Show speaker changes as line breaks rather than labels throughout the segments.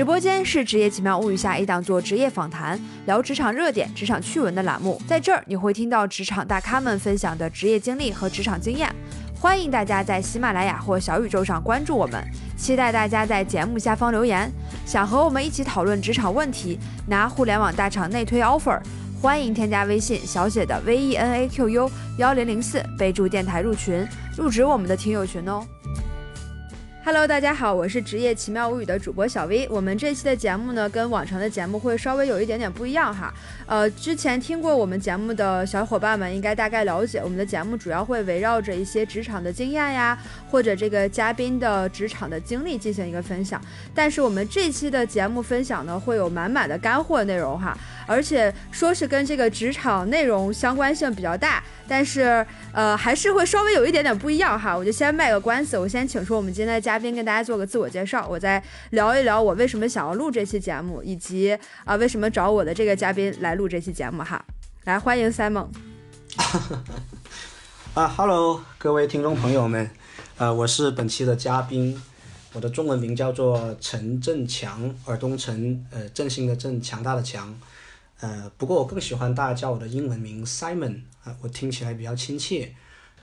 直播间是《职业奇妙物语》下一档做职业访谈、聊职场热点、职场趣闻的栏目，在这儿你会听到职场大咖们分享的职业经历和职场经验。欢迎大家在喜马拉雅或小宇宙上关注我们，期待大家在节目下方留言。想和我们一起讨论职场问题，拿互联网大厂内推 offer，欢迎添加微信小写的 V E N A Q U 幺零零四，备注电台入群，入职我们的听友群哦。Hello，大家好，我是职业奇妙物语的主播小 V。我们这期的节目呢，跟往常的节目会稍微有一点点不一样哈。呃，之前听过我们节目的小伙伴们应该大概了解，我们的节目主要会围绕着一些职场的经验呀，或者这个嘉宾的职场的经历进行一个分享。但是我们这期的节目分享呢，会有满满的干货内容哈，而且说是跟这个职场内容相关性比较大，但是呃，还是会稍微有一点点不一样哈。我就先卖个关子，我先请出我们今天的嘉宾跟大家做个自我介绍，我再聊一聊我为什么想要录这期节目，以及啊为什么找我的这个嘉宾来录这期节目哈。来，欢迎 Simon。
啊，Hello，各位听众朋友们，呃，我是本期的嘉宾，我的中文名叫做陈振强，耳东陈，呃，振兴的振，强大的强，呃，不过我更喜欢大家叫我的英文名 Simon 啊，我听起来比较亲切。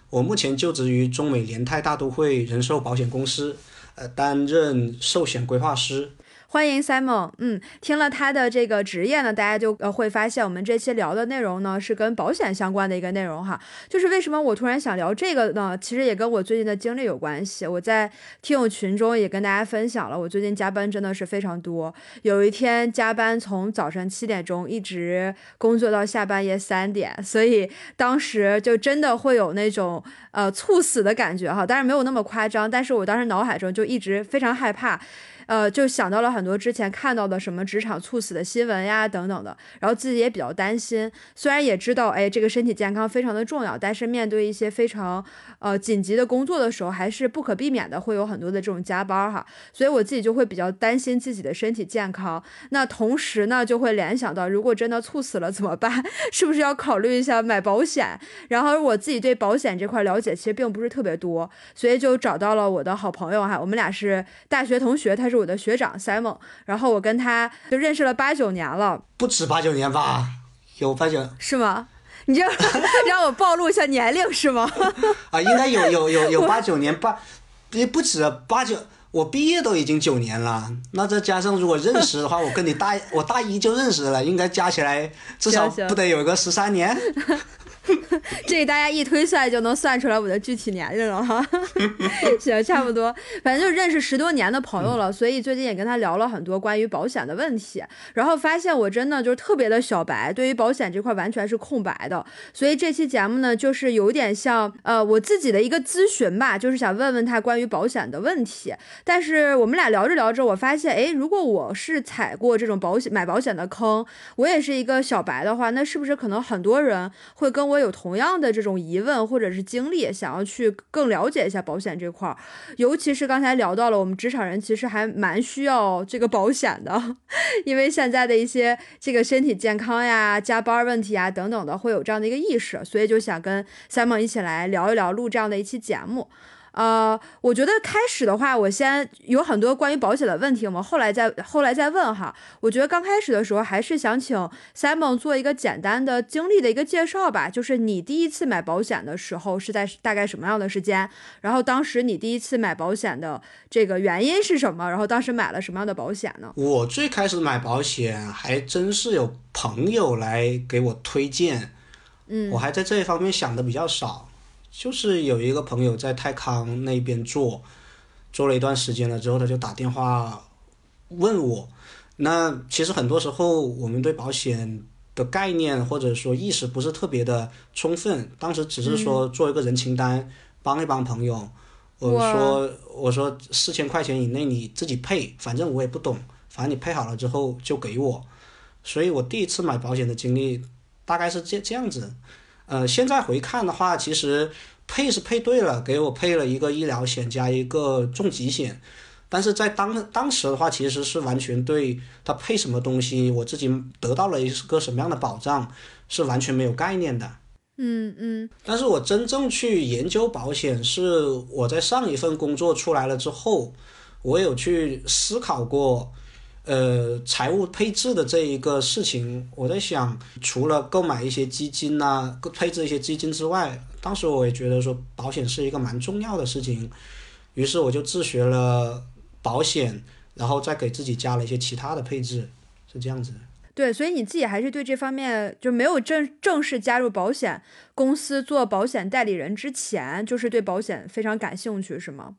我目前就职于中美联泰大都会人寿保险公司，呃，担任寿险规划师。
欢迎 Simon，嗯，听了他的这个职业呢，大家就呃会发现我们这期聊的内容呢是跟保险相关的一个内容哈。就是为什么我突然想聊这个呢？其实也跟我最近的经历有关系。我在听友群中也跟大家分享了，我最近加班真的是非常多。有一天加班从早上七点钟一直工作到下半夜三点，所以当时就真的会有那种呃猝死的感觉哈。当然没有那么夸张，但是我当时脑海中就一直非常害怕。呃，就想到了很多之前看到的什么职场猝死的新闻呀，等等的，然后自己也比较担心。虽然也知道，哎，这个身体健康非常的重要，但是面对一些非常呃紧急的工作的时候，还是不可避免的会有很多的这种加班哈。所以我自己就会比较担心自己的身体健康。那同时呢，就会联想到，如果真的猝死了怎么办？是不是要考虑一下买保险？然后我自己对保险这块了解其实并不是特别多，所以就找到了我的好朋友哈，我们俩是大学同学，他是。我的学长 Simon，然后我跟他就认识了八九年了，
不止八九年吧？有八九
是吗？你就 让我暴露一下年龄是吗？
啊，应该有有有有八九年八，也不止八九，我毕业都已经九年了。那再加上如果认识的话，我跟你大我大一就认识了，应该加起来至少不得有个十三年。
这大家一推算就能算出来我的具体年龄了。哈，行，差不多，反正就认识十多年的朋友了，所以最近也跟他聊了很多关于保险的问题，然后发现我真的就是特别的小白，对于保险这块完全是空白的，所以这期节目呢，就是有点像呃我自己的一个咨询吧，就是想问问他关于保险的问题，但是我们俩聊着聊着，我发现，哎，如果我是踩过这种保险买保险的坑，我也是一个小白的话，那是不是可能很多人会跟我。有同样的这种疑问或者是经历，想要去更了解一下保险这块儿，尤其是刚才聊到了，我们职场人其实还蛮需要这个保险的，因为现在的一些这个身体健康呀、加班问题啊等等的，会有这样的一个意识，所以就想跟三毛一起来聊一聊，录这样的一期节目。呃，我觉得开始的话，我先有很多关于保险的问题，我们后来再后来再问哈。我觉得刚开始的时候，还是想请 Simon 做一个简单的经历的一个介绍吧。就是你第一次买保险的时候是在大概什么样的时间？然后当时你第一次买保险的这个原因是什么？然后当时买了什么样的保险呢？
我最开始买保险还真是有朋友来给我推荐，
嗯，
我还在这一方面想的比较少。就是有一个朋友在泰康那边做，做了一段时间了之后，他就打电话问我。那其实很多时候我们对保险的概念或者说意识不是特别的充分，当时只是说做一个人情单，帮一帮朋友。我说我说四千块钱以内你自己配，反正我也不懂，反正你配好了之后就给我。所以我第一次买保险的经历大概是这这样子。呃，现在回看的话，其实配是配对了，给我配了一个医疗险加一个重疾险，但是在当当时的话，其实是完全对它配什么东西，我自己得到了一个什么样的保障，是完全没有概念的。
嗯嗯。
但是我真正去研究保险，是我在上一份工作出来了之后，我有去思考过，呃财务配置的这一个事情，我在想，除了购买一些基金呐、配置一些基金之外，当时我也觉得说保险是一个蛮重要的事情，于是我就自学了保险，然后再给自己加了一些其他的配置，是这样子。
对，所以你自己还是对这方面就没有正正式加入保险公司做保险代理人之前，就是对保险非常感兴趣，是吗？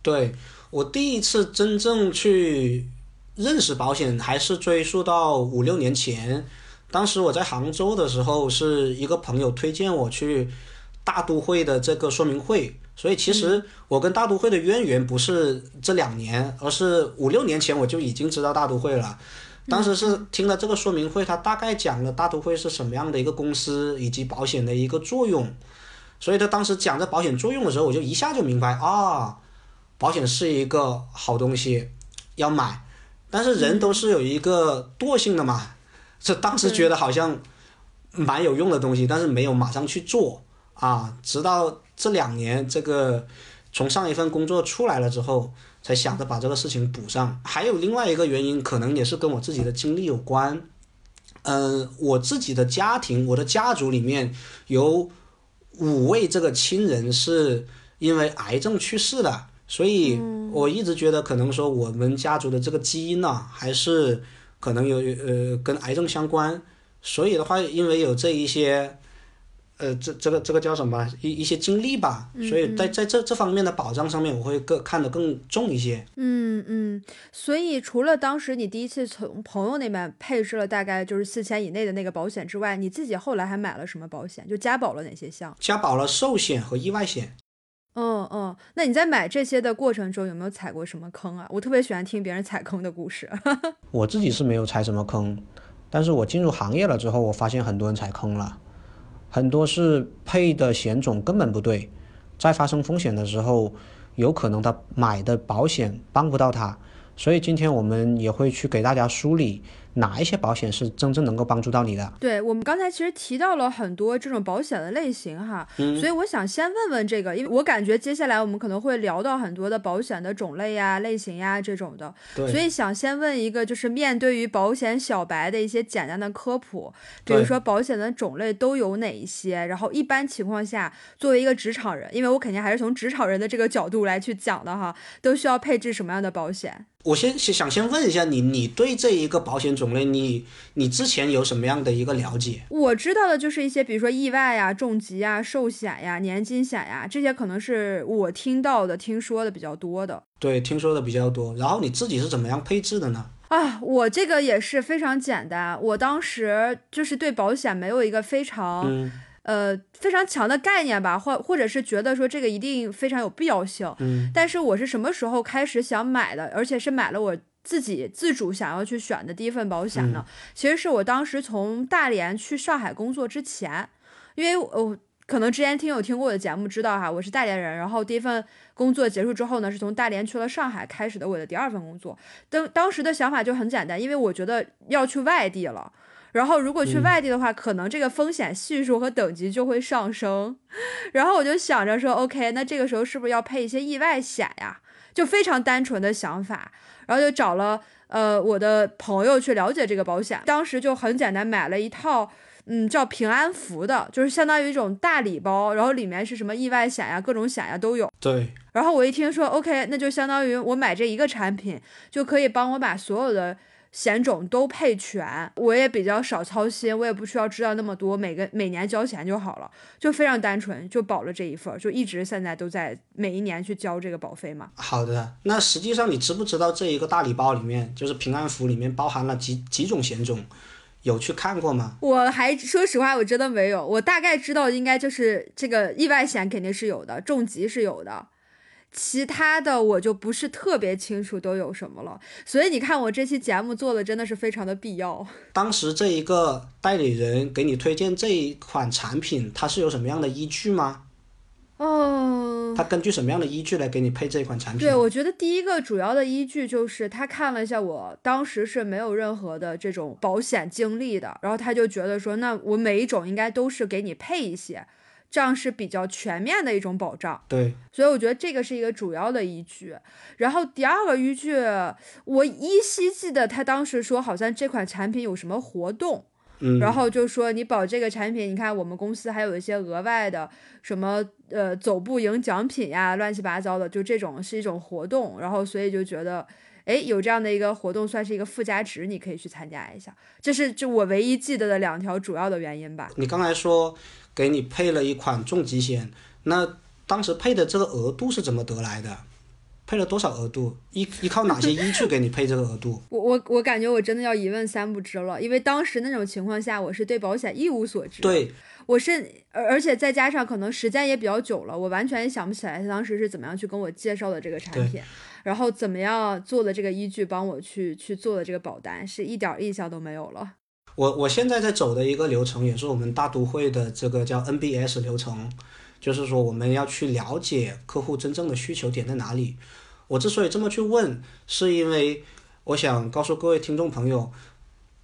对我第一次真正去认识保险，还是追溯到五六年前。当时我在杭州的时候，是一个朋友推荐我去大都会的这个说明会，所以其实我跟大都会的渊源不是这两年，而是五六年前我就已经知道大都会了。当时是听了这个说明会，他大概讲了大都会是什么样的一个公司，以及保险的一个作用。所以他当时讲这保险作用的时候，我就一下就明白啊，保险是一个好东西，要买。但是人都是有一个惰性的嘛，这当时觉得好像蛮有用的东西，但是没有马上去做啊。直到这两年，这个从上一份工作出来了之后。才想着把这个事情补上，还有另外一个原因，可能也是跟我自己的经历有关。嗯，我自己的家庭，我的家族里面有五位这个亲人是因为癌症去世的，所以我一直觉得可能说我们家族的这个基因呢，还是可能有呃跟癌症相关。所以的话，因为有这一些。呃，这这个这个叫什么一一些经历吧，所以在在这这方面的保障上面，我会更看得更重一些。
嗯嗯，所以除了当时你第一次从朋友那边配置了大概就是四千以内的那个保险之外，你自己后来还买了什么保险？就加保了哪些项？
加保了寿险和意外险。
嗯嗯，那你在买这些的过程中有没有踩过什么坑啊？我特别喜欢听别人踩坑的故事。
我自己是没有踩什么坑，但是我进入行业了之后，我发现很多人踩坑了。很多是配的险种根本不对，在发生风险的时候，有可能他买的保险帮不到他，所以今天我们也会去给大家梳理。哪一些保险是真正能够帮助到你的？
对我们刚才其实提到了很多这种保险的类型哈，所以我想先问问这个，因为我感觉接下来我们可能会聊到很多的保险的种类呀、类型呀这种的，所以想先问一个，就是面对于保险小白的一些简单的科普，比如说保险的种类都有哪一些，然后一般情况下作为一个职场人，因为我肯定还是从职场人的这个角度来去讲的哈，都需要配置什么样的保险？
我先想先问一下你，你对这一个保险种类，你你之前有什么样的一个了解？
我知道的就是一些，比如说意外呀、重疾呀、寿险呀、年金险呀，这些可能是我听到的、听说的比较多的。
对，听说的比较多。然后你自己是怎么样配置的呢？
啊，我这个也是非常简单。我当时就是对保险没有一个非常。呃，非常强的概念吧，或或者是觉得说这个一定非常有必要性。
嗯，
但是我是什么时候开始想买的，而且是买了我自己自主想要去选的第一份保险呢？其实是我当时从大连去上海工作之前，因为我可能之前听有听过我的节目知道哈，我是大连人，然后第一份工作结束之后呢，是从大连去了上海，开始的我的第二份工作。当当时的想法就很简单，因为我觉得要去外地了。然后，如果去外地的话，可能这个风险系数和等级就会上升。然后我就想着说，OK，那这个时候是不是要配一些意外险呀？就非常单纯的想法。然后就找了呃我的朋友去了解这个保险。当时就很简单，买了一套嗯叫平安福的，就是相当于一种大礼包。然后里面是什么意外险呀、各种险呀都有。
对。
然后我一听说，OK，那就相当于我买这一个产品就可以帮我把所有的。险种都配全，我也比较少操心，我也不需要知道那么多，每个每年交钱就好了，就非常单纯，就保了这一份，就一直现在都在每一年去交这个保费嘛。
好的，那实际上你知不知道这一个大礼包里面，就是平安符里面包含了几几种险种？有去看过吗？
我还说实话，我真的没有，我大概知道应该就是这个意外险肯定是有的，重疾是有的。其他的我就不是特别清楚都有什么了，所以你看我这期节目做的真的是非常的必要。
当时这一个代理人给你推荐这一款产品，他是有什么样的依据吗？
哦，
他根据什么样的依据来给你配这款产品？
对，我觉得第一个主要的依据就是他看了一下我当时是没有任何的这种保险经历的，然后他就觉得说，那我每一种应该都是给你配一些。这样是比较全面的一种保障。
对，
所以我觉得这个是一个主要的依据。然后第二个依据，我依稀记得他当时说，好像这款产品有什么活动。
嗯，
然后就说你保这个产品，你看我们公司还有一些额外的什么呃走步赢奖品呀，乱七八糟的，就这种是一种活动。然后所以就觉得，哎，有这样的一个活动算是一个附加值，你可以去参加一下。这是就我唯一记得的两条主要的原因吧。
你刚才说给你配了一款重疾险，那当时配的这个额度是怎么得来的？配了多少额度？依依靠哪些 依据给你配这个额度？
我我我感觉我真的要一问三不知了，因为当时那种情况下，我是对保险一无所知。
对，
我是而而且再加上可能时间也比较久了，我完全想不起来他当时是怎么样去跟我介绍的这个产品，然后怎么样做的这个依据帮我去去做的这个保单，是一点印象都没有了。
我我现在在走的一个流程，也是我们大都会的这个叫 NBS 流程。就是说，我们要去了解客户真正的需求点在哪里。我之所以这么去问，是因为我想告诉各位听众朋友，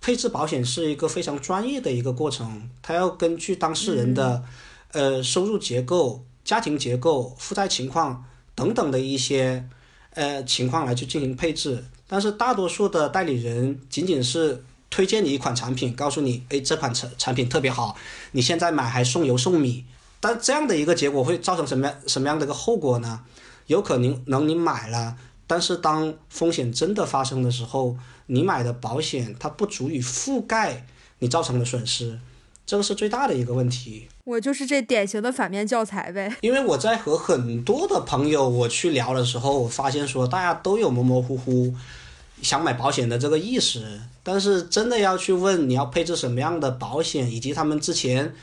配置保险是一个非常专业的一个过程，它要根据当事人的呃收入结构、家庭结构、负债情况等等的一些呃情况来去进行配置。但是大多数的代理人仅仅是推荐你一款产品，告诉你，哎，这款产产品特别好，你现在买还送油送米。但这样的一个结果会造成什么样什么样的一个后果呢？有可能能你买了，但是当风险真的发生的时候，你买的保险它不足以覆盖你造成的损失，这个是最大的一个问题。
我就是这典型的反面教材呗。
因为我在和很多的朋友我去聊的时候，我发现说大家都有模模糊糊想买保险的这个意识，但是真的要去问你要配置什么样的保险，以及他们之前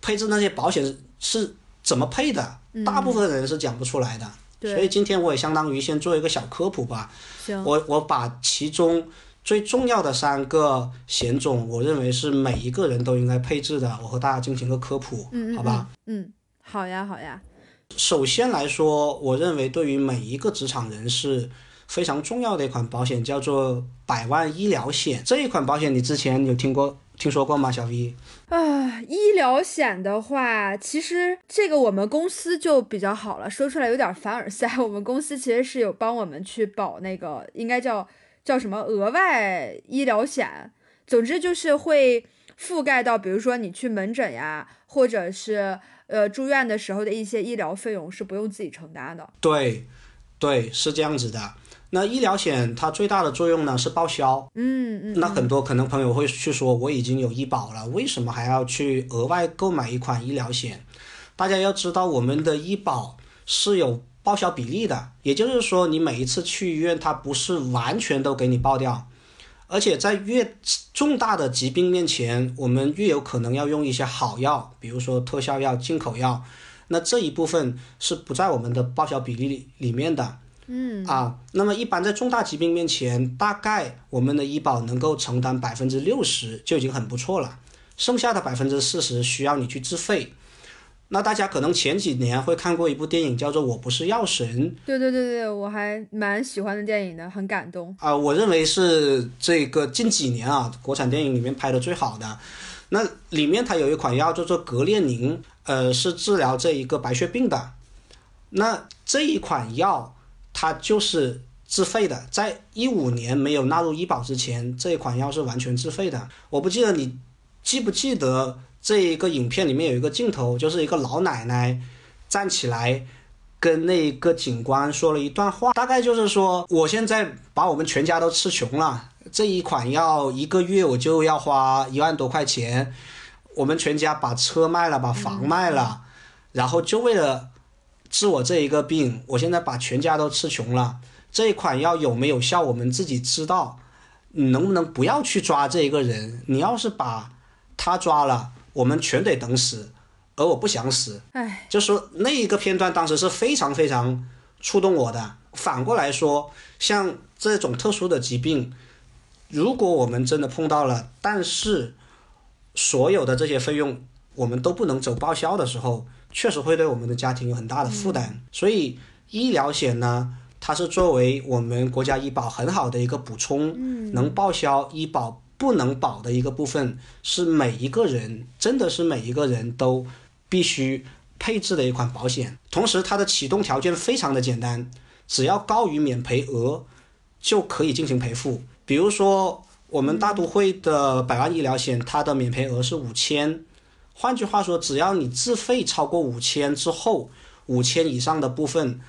配置那些保险。是怎么配的？大部分人是讲不出来的。所以今天我也相当于先做一个小科普吧。
行。
我我把其中最重要的三个险种，我认为是每一个人都应该配置的，我和大家进行个科普，好吧？
嗯，好呀，好呀。
首先来说，我认为对于每一个职场人士非常重要的一款保险叫做百万医疗险。这一款保险你之前有听过？听说过吗，小 V？
啊，医疗险的话，其实这个我们公司就比较好了，说出来有点凡尔赛。我们公司其实是有帮我们去保那个，应该叫叫什么额外医疗险。总之就是会覆盖到，比如说你去门诊呀，或者是呃住院的时候的一些医疗费用是不用自己承担的。
对，对，是这样子的。那医疗险它最大的作用呢是报销，
嗯嗯，
那很多可能朋友会去说我已经有医保了，为什么还要去额外购买一款医疗险？大家要知道我们的医保是有报销比例的，也就是说你每一次去医院它不是完全都给你报掉，而且在越重大的疾病面前，我们越有可能要用一些好药，比如说特效药、进口药，那这一部分是不在我们的报销比例里面的。
嗯
啊，那么一般在重大疾病面前，大概我们的医保能够承担百分之六十就已经很不错了，剩下的百分之四十需要你去自费。那大家可能前几年会看过一部电影，叫做《我不是药神》。
对对对对，我还蛮喜欢的电影的，很感动
啊。我认为是这个近几年啊，国产电影里面拍的最好的。那里面它有一款药叫做格列宁，呃，是治疗这一个白血病的。那这一款药。它就是自费的，在一五年没有纳入医保之前，这一款药是完全自费的。我不记得你记不记得这一个影片里面有一个镜头，就是一个老奶奶站起来跟那个警官说了一段话，大概就是说，我现在把我们全家都吃穷了，这一款药一个月我就要花一万多块钱，我们全家把车卖了，把房卖了，然后就为了。治我这一个病，我现在把全家都吃穷了。这一款药有没有效，我们自己知道。你能不能不要去抓这一个人？你要是把他抓了，我们全得等死。而我不想死。
哎，
就说那一个片段当时是非常非常触动我的。反过来说，像这种特殊的疾病，如果我们真的碰到了，但是所有的这些费用我们都不能走报销的时候。确实会对我们的家庭有很大的负担，所以医疗险呢，它是作为我们国家医保很好的一个补充，能报销医保不能保的一个部分，是每一个人真的是每一个人都必须配置的一款保险。同时，它的启动条件非常的简单，只要高于免赔额就可以进行赔付。比如说，我们大都会的百万医疗险，它的免赔额是五千。换句话说，只要你自费超过五千之后，五千以上的部分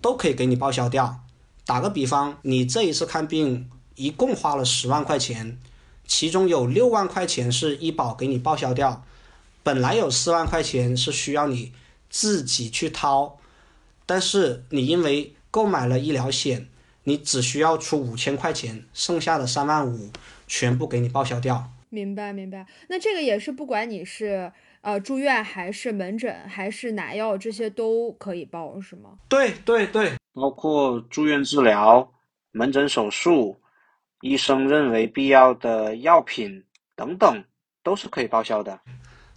都可以给你报销掉。打个比方，你这一次看病一共花了十万块钱，其中有六万块钱是医保给你报销掉，本来有四万块钱是需要你自己去掏，但是你因为购买了医疗险，你只需要出五千块钱，剩下的三万五全部给你报销掉。
明白明白，那这个也是不管你是呃住院还是门诊还是拿药，这些都可以报是吗？
对对对，
包括住院治疗、门诊手术、医生认为必要的药品等等，都是可以报销的。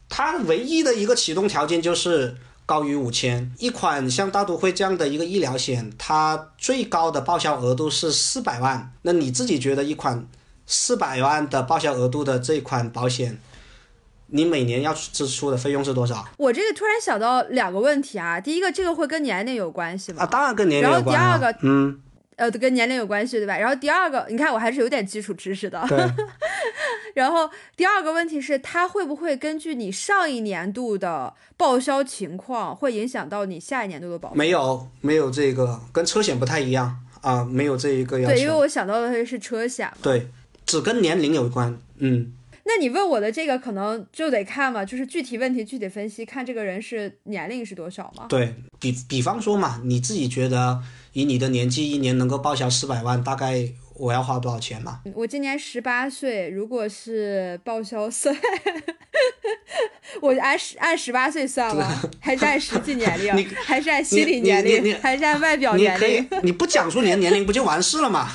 它唯一的一个启动条件就是高于五千。一款像大都会这样的一个医疗险，它最高的报销额度是四百万。那你自己觉得一款？四百万的报销额度的这款保险，你每年要支出的费用是多少？
我这个突然想到两个问题啊，第一个，这个会跟年龄有关系吗？
啊，当然跟年龄有关。
然后第二个，
嗯，
呃，跟年龄有关系对吧？然后第二个，你看我还是有点基础知识的。
对。
然后第二个问题是，它会不会根据你上一年度的报销情况，会影响到你下一年度的保？
没有，没有这个，跟车险不太一样啊，没有这一个要求。
对，因为我想到的是车险。
对。只跟年龄有关，嗯。
那你问我的这个可能就得看嘛，就是具体问题具体分析，看这个人是年龄是多少嘛。
对比，比方说嘛，你自己觉得以你的年纪，一年能够报销四百万，大概我要花多少钱嘛？
我今年十八岁，如果是报销四，我按十按十八岁算吗？还是按实际年龄？还是按心理年龄？还是按外表年龄？
你不讲出年年龄不就完事了吗？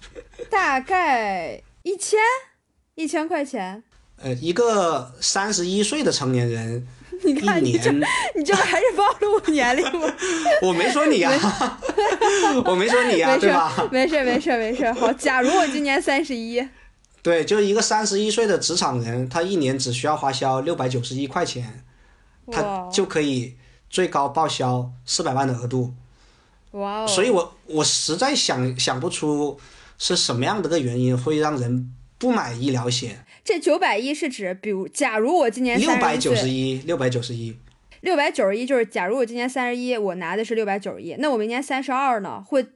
大概。一千，一千块钱。
呃，一个三十一岁的成年人，
你看
你
这，你这还是暴露年龄吗？
我没说你啊，我没说你啊，对吧？
没事没事没事。好，假如我今年三十一，
对，就是一个三十一岁的职场人，他一年只需要花销六百九十一块钱，他就可以最高报销四百万的额度。
哇哦！
所以我我实在想想不出。是什么样的个原因会让人不买医疗险？
这九百一是指，比如，假如我今年
六百九十一，六百九十一，
六百九十一就是，假如我今年三十一，我拿的是六百九十一，那我明年三十二呢？会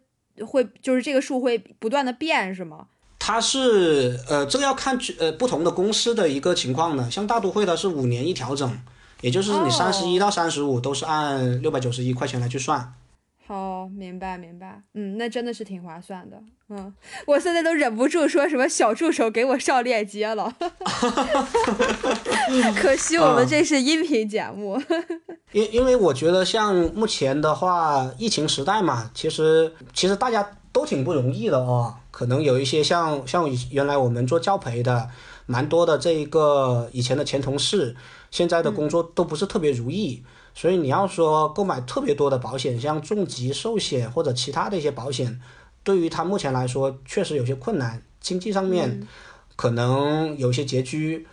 会就是这个数会不断的变是吗？
它是呃，这个要看呃不同的公司的一个情况呢。像大都会的是五年一调整，也就是你三十一到三十五都是按六百九十一块钱来去算。
好，明白明白，嗯，那真的是挺划算的，嗯，我现在都忍不住说什么小助手给我上链接了，可惜我们这是音频节目。
因因为我觉得像目前的话，疫情时代嘛，其实其实大家都挺不容易的哦，可能有一些像像原来我们做教培的，蛮多的这一个以前的前同事，现在的工作都不是特别如意。所以你要说购买特别多的保险，像重疾寿险或者其他的一些保险，对于他目前来说确实有些困难，经济上面可能有些拮据。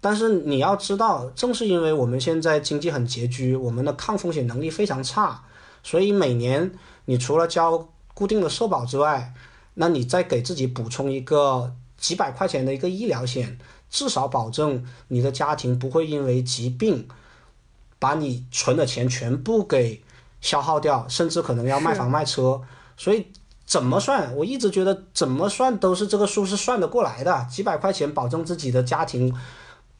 但是你要知道，正是因为我们现在经济很拮据，我们的抗风险能力非常差，所以每年你除了交固定的社保之外，那你再给自己补充一个几百块钱的一个医疗险，至少保证你的家庭不会因为疾病。把你存的钱全部给消耗掉，甚至可能要卖房卖车，所以怎么算？我一直觉得怎么算都是这个数是算得过来的。几百块钱保证自己的家庭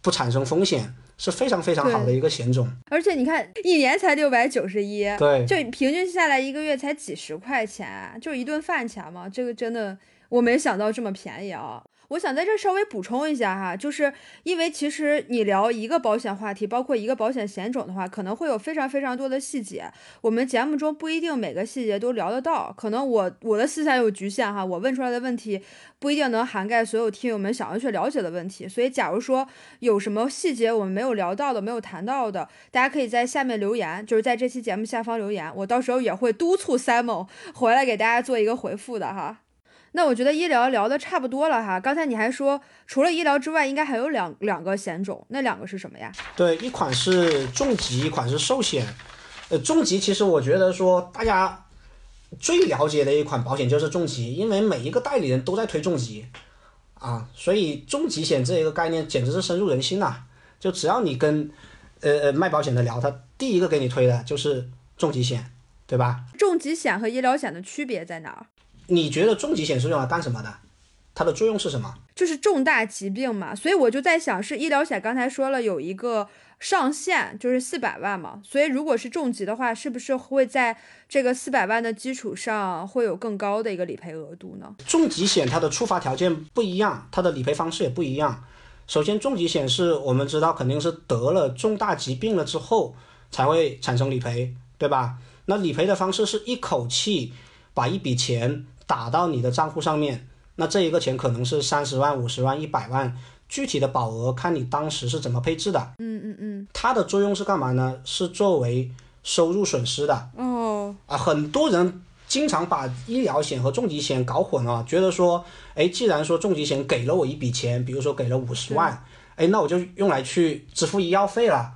不产生风险，是非常非常好的一个险种。
而且你看，一年才六百九十一，
对，
就平均下来一个月才几十块钱，就一顿饭钱嘛。这个真的我没想到这么便宜啊。我想在这稍微补充一下哈，就是因为其实你聊一个保险话题，包括一个保险险种的话，可能会有非常非常多的细节，我们节目中不一定每个细节都聊得到，可能我我的思想有局限哈，我问出来的问题不一定能涵盖所有听友们想要去了解的问题，所以假如说有什么细节我们没有聊到的、没有谈到的，大家可以在下面留言，就是在这期节目下方留言，我到时候也会督促 Simon 回来给大家做一个回复的哈。那我觉得医疗聊的差不多了哈。刚才你还说，除了医疗之外，应该还有两两个险种，那两个是什么呀？
对，一款是重疾，一款是寿险。呃，重疾其实我觉得说大家最了解的一款保险就是重疾，因为每一个代理人都在推重疾啊，所以重疾险这一个概念简直是深入人心呐。就只要你跟呃呃卖保险的聊，他第一个给你推的就是重疾险，对吧？
重疾险和医疗险的区别在哪儿？
你觉得重疾险是用来干什么的？它的作用是什么？
就是重大疾病嘛，所以我就在想，是医疗险刚才说了有一个上限，就是四百万嘛，所以如果是重疾的话，是不是会在这个四百万的基础上会有更高的一个理赔额度呢？
重疾险它的触发条件不一样，它的理赔方式也不一样。首先，重疾险是我们知道肯定是得了重大疾病了之后才会产生理赔，对吧？那理赔的方式是一口气把一笔钱。打到你的账户上面，那这一个钱可能是三十万、五十万、一百万，具体的保额看你当时是怎么配置的。
嗯嗯嗯。
它的作用是干嘛呢？是作为收入损失的。
哦。
啊，很多人经常把医疗险和重疾险搞混了，觉得说，哎，既然说重疾险给了我一笔钱，比如说给了五十万，哎，那我就用来去支付医药费了。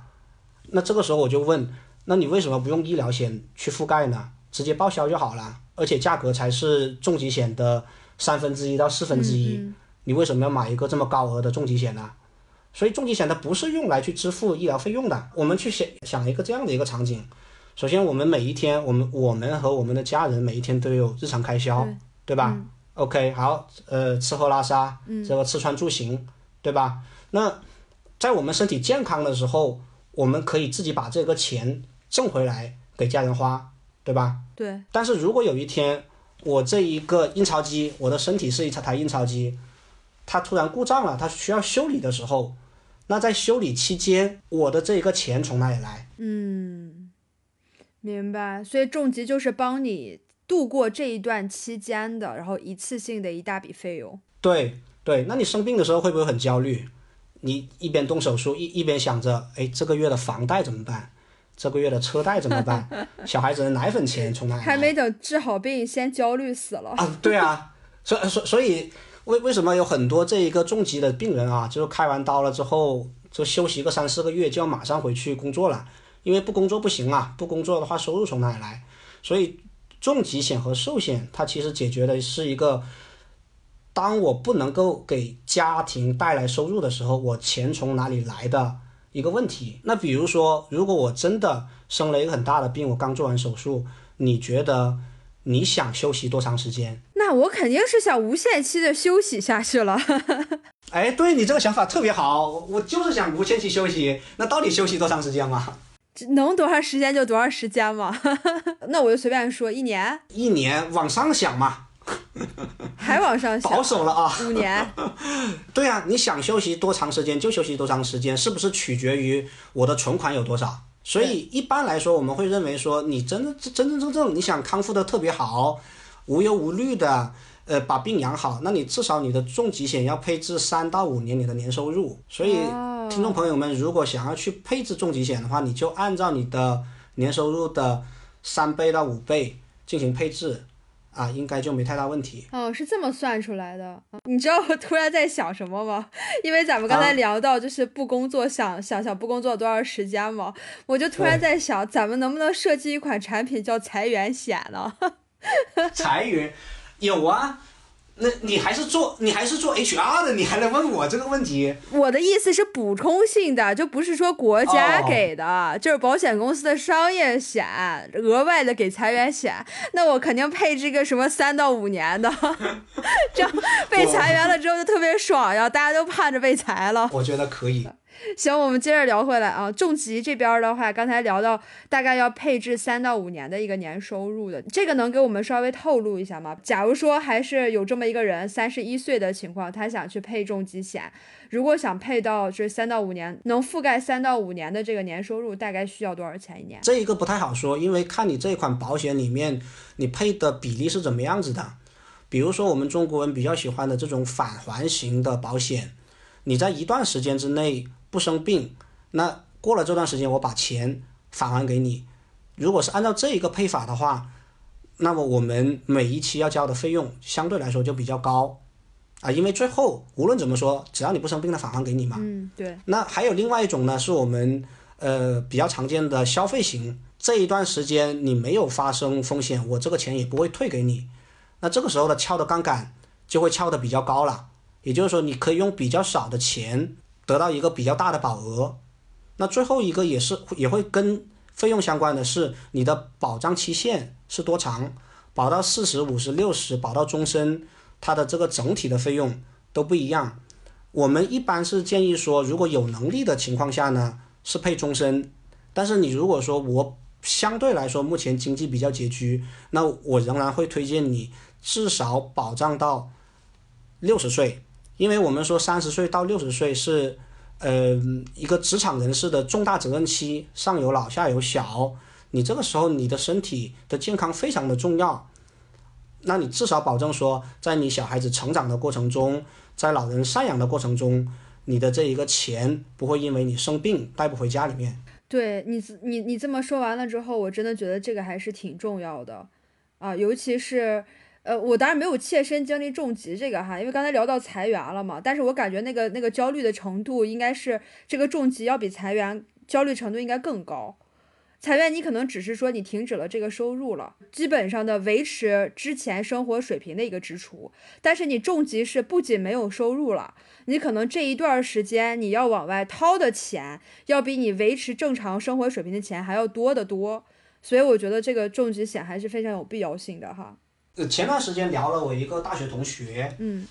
那这个时候我就问，那你为什么不用医疗险去覆盖呢？直接报销就好了。而且价格才是重疾险的三分之一到四分之一，你为什么要买一个这么高额的重疾险呢？所以重疾险它不是用来去支付医疗费用的。我们去想想一个这样的一个场景：首先，我们每一天，我们我们和我们的家人每一天都有日常开销，对吧？OK，好，呃，吃喝拉撒，这个吃穿住行，对吧？那在我们身体健康的时候，我们可以自己把这个钱挣回来给家人花。对吧？
对。
但是如果有一天我这一个印钞机，我的身体是一台印钞机，它突然故障了，它需要修理的时候，那在修理期间，我的这一个钱从哪里来？
嗯，明白。所以重疾就是帮你度过这一段期间的，然后一次性的一大笔费用。
对对，那你生病的时候会不会很焦虑？你一边动手术，一一边想着，哎，这个月的房贷怎么办？这个月的车贷怎么办？小孩子的奶粉钱从哪来？
还没等治好病，先焦虑死了
啊！对啊，所所所以为为什么有很多这一个重疾的病人啊，就是开完刀了之后就休息个三四个月，就要马上回去工作了，因为不工作不行啊，不工作的话收入从哪里来？所以重疾险和寿险它其实解决的是一个，当我不能够给家庭带来收入的时候，我钱从哪里来的？一个问题，那比如说，如果我真的生了一个很大的病，我刚做完手术，你觉得你想休息多长时间？
那我肯定是想无限期的休息下去了。
哎，对你这个想法特别好，我就是想无限期休息。那到底休息多长时间嘛？
能多长时间就多长时间嘛。那我就随便说，一年。
一年往上想嘛。
还往上
保守了啊，
五年。
对啊，你想休息多长时间就休息多长时间，是不是取决于我的存款有多少？所以一般来说，我们会认为说，你真的真真正正你想康复的特别好，无忧无虑的，呃，把病养好，那你至少你的重疾险要配置三到五年你的年收入。所以，听众朋友们，如果想要去配置重疾险的话，你就按照你的年收入的三倍到五倍进行配置。啊，应该就没太大问题。
哦，是这么算出来的。你知道我突然在想什么吗？因为咱们刚才聊到就是不工作，想想想不工作多少时间嘛，我就突然在想，咱们能不能设计一款产品叫裁员险呢？
裁员有啊。那你还是做你还是做 HR 的，你还来问我这个问题？
我的意思是补充性的，就不是说国家给的，就是保险公司的商业险，额外的给裁员险。那我肯定配置个什么三到五年的，这样被裁员了之后就特别爽呀，大家都盼着被裁了。
我觉得可以。
行，我们接着聊回来啊。重疾这边的话，刚才聊到大概要配置三到五年的一个年收入的，这个能给我们稍微透露一下吗？假如说还是有这么一个人，三十一岁的情况，他想去配重疾险，如果想配到这三到五年，能覆盖三到五年的这个年收入，大概需要多少钱一年？
这一个不太好说，因为看你这款保险里面你配的比例是怎么样子的。比如说我们中国人比较喜欢的这种返还型的保险，你在一段时间之内。不生病，那过了这段时间，我把钱返还给你。如果是按照这一个配法的话，那么我们每一期要交的费用相对来说就比较高啊，因为最后无论怎么说，只要你不生病，他返还给你嘛。
嗯，对，
那还有另外一种呢，是我们呃比较常见的消费型，这一段时间你没有发生风险，我这个钱也不会退给你。那这个时候的撬的杠杆就会撬的比较高了，也就是说你可以用比较少的钱得到一个比较大的保额。那最后一个也是也会跟费用相关的是你的保障期限是多长，保到四十五十六十，保到终身，它的这个整体的费用都不一样。我们一般是建议说，如果有能力的情况下呢，是配终身。但是你如果说我相对来说目前经济比较拮据，那我仍然会推荐你至少保障到六十岁，因为我们说三十岁到六十岁是呃一个职场人士的重大责任期，上有老下有小，你这个时候你的身体的健康非常的重要。那你至少保证说，在你小孩子成长的过程中，在老人赡养的过程中，你的这一个钱不会因为你生病带不回家里面。
对你你你这么说完了之后，我真的觉得这个还是挺重要的啊，尤其是呃，我当然没有切身经历重疾这个哈，因为刚才聊到裁员了嘛，但是我感觉那个那个焦虑的程度应该是这个重疾要比裁员焦虑程度应该更高。裁员你可能只是说你停止了这个收入了，基本上的维持之前生活水平的一个支出，但是你重疾是不仅没有收入了，你可能这一段时间你要往外掏的钱，要比你维持正常生活水平的钱还要多得多，所以我觉得这个重疾险还是非常有必要性的哈。
呃，前段时间聊了我一个大学同学，
嗯。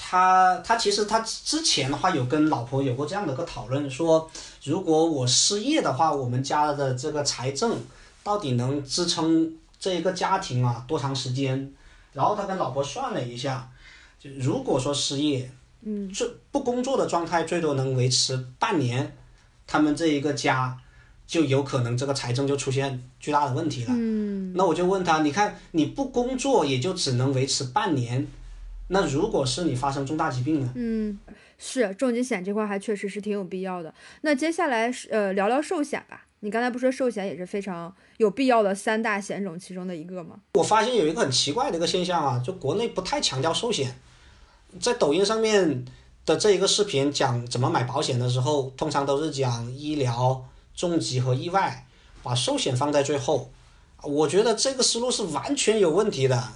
他他其实他之前的话有跟老婆有过这样的一个讨论，说如果我失业的话，我们家的这个财政到底能支撑这一个家庭啊多长时间？然后他跟老婆算了一下，就如果说失业，
嗯，
最不工作的状态最多能维持半年，他们这一个家就有可能这个财政就出现巨大的问题了。
嗯，
那我就问他，你看你不工作也就只能维持半年。那如果是你发生重大疾病呢？
嗯，是重疾险这块还确实是挺有必要的。那接下来是呃聊聊寿险吧。你刚才不说寿险也是非常有必要的三大险种其中的一个吗？
我发现有一个很奇怪的一个现象啊，就国内不太强调寿险，在抖音上面的这一个视频讲怎么买保险的时候，通常都是讲医疗、重疾和意外，把寿险放在最后。我觉得这个思路是完全有问题的。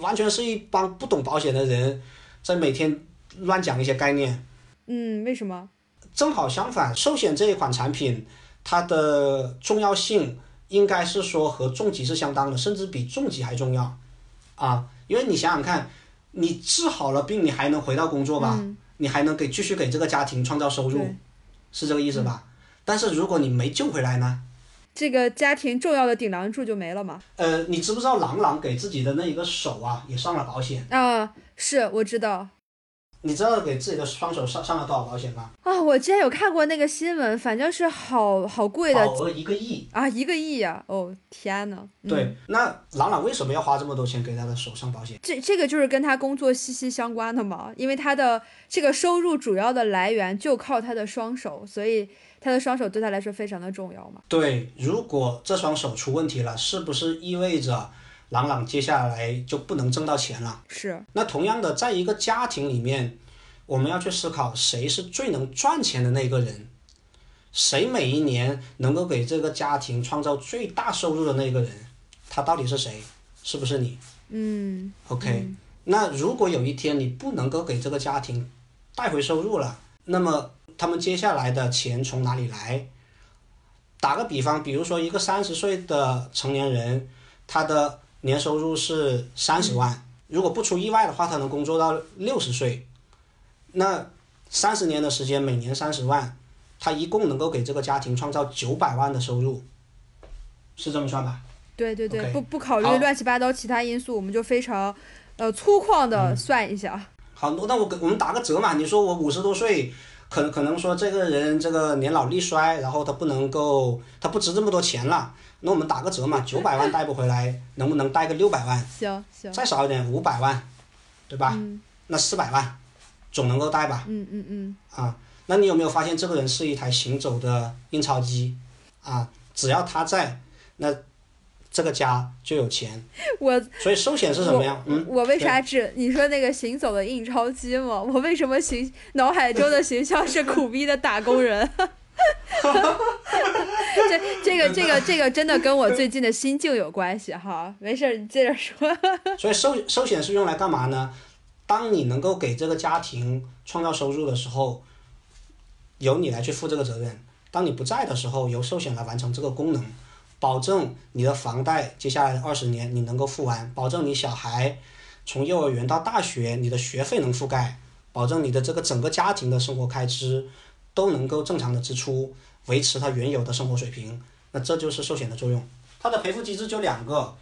完全是一帮不懂保险的人在每天乱讲一些概念。
嗯，为什么？
正好相反，寿险这一款产品，它的重要性应该是说和重疾是相当的，甚至比重疾还重要啊！因为你想想看，你治好了病，你还能回到工作吧？你还能给继续给这个家庭创造收入，是这个意思吧？但是如果你没救回来呢？
这个家庭重要的顶梁柱就没了嘛？
呃，你知不知道郎朗给自己的那一个手啊，也上了保险
啊？是，我知道。
你知道给自己的双手上上了多少保险吗？
啊，我之前有看过那个新闻，反正是好好贵的，
保额一个亿
啊，一个亿呀！哦，天呐。
对，那朗朗为什么要花这么多钱给他的手上保险？
这这个就是跟他工作息息相关的嘛，因为他的这个收入主要的来源就靠他的双手，所以。他的双手对他来说非常的重要嘛？
对，如果这双手出问题了，是不是意味着朗朗接下来就不能挣到钱了？
是。
那同样的，在一个家庭里面，我们要去思考谁是最能赚钱的那个人，谁每一年能够给这个家庭创造最大收入的那个人，他到底是谁？是不是你？
嗯。
OK，那如果有一天你不能够给这个家庭带回收入了，那么。他们接下来的钱从哪里来？打个比方，比如说一个三十岁的成年人，他的年收入是三十万，如果不出意外的话，他能工作到六十岁，那三十年的时间，每年三十万，他一共能够给这个家庭创造九百万的收入，是这么算吧？
对对对，不不考虑乱七八糟其他因素，我们就非常，呃粗犷的算一下。
好，那我给我们打个折嘛？你说我五十多岁。可可能说这个人这个年老力衰，然后他不能够，他不值这么多钱了。那我们打个折嘛，九百万贷不回来，能不能贷个六百万？
行行。
再少一点，五百万，对吧？
嗯。
那四百万，总能够贷吧？
嗯嗯嗯。
啊，那你有没有发现这个人是一台行走的印钞机？啊，只要他在，那这个家就有钱。
我
所以寿险是什么呀？嗯，
我为啥只你说那个行走的印钞机吗？我为什么形脑海中的形象是苦逼的打工人？这这个这个这个真的跟我最近的心境有关系哈。没事，你接着说。
所以寿寿险是用来干嘛呢？当你能够给这个家庭创造收入的时候，由你来去负这个责任；当你不在的时候，由寿险来完成这个功能，保证你的房贷接下来二十年你能够付完，保证你小孩从幼儿园到大学你的学费能覆盖，保证你的这个整个家庭的生活开支都能够正常的支出，维持它原有的生活水平。那这就是寿险的作用。它的赔付机制就两个：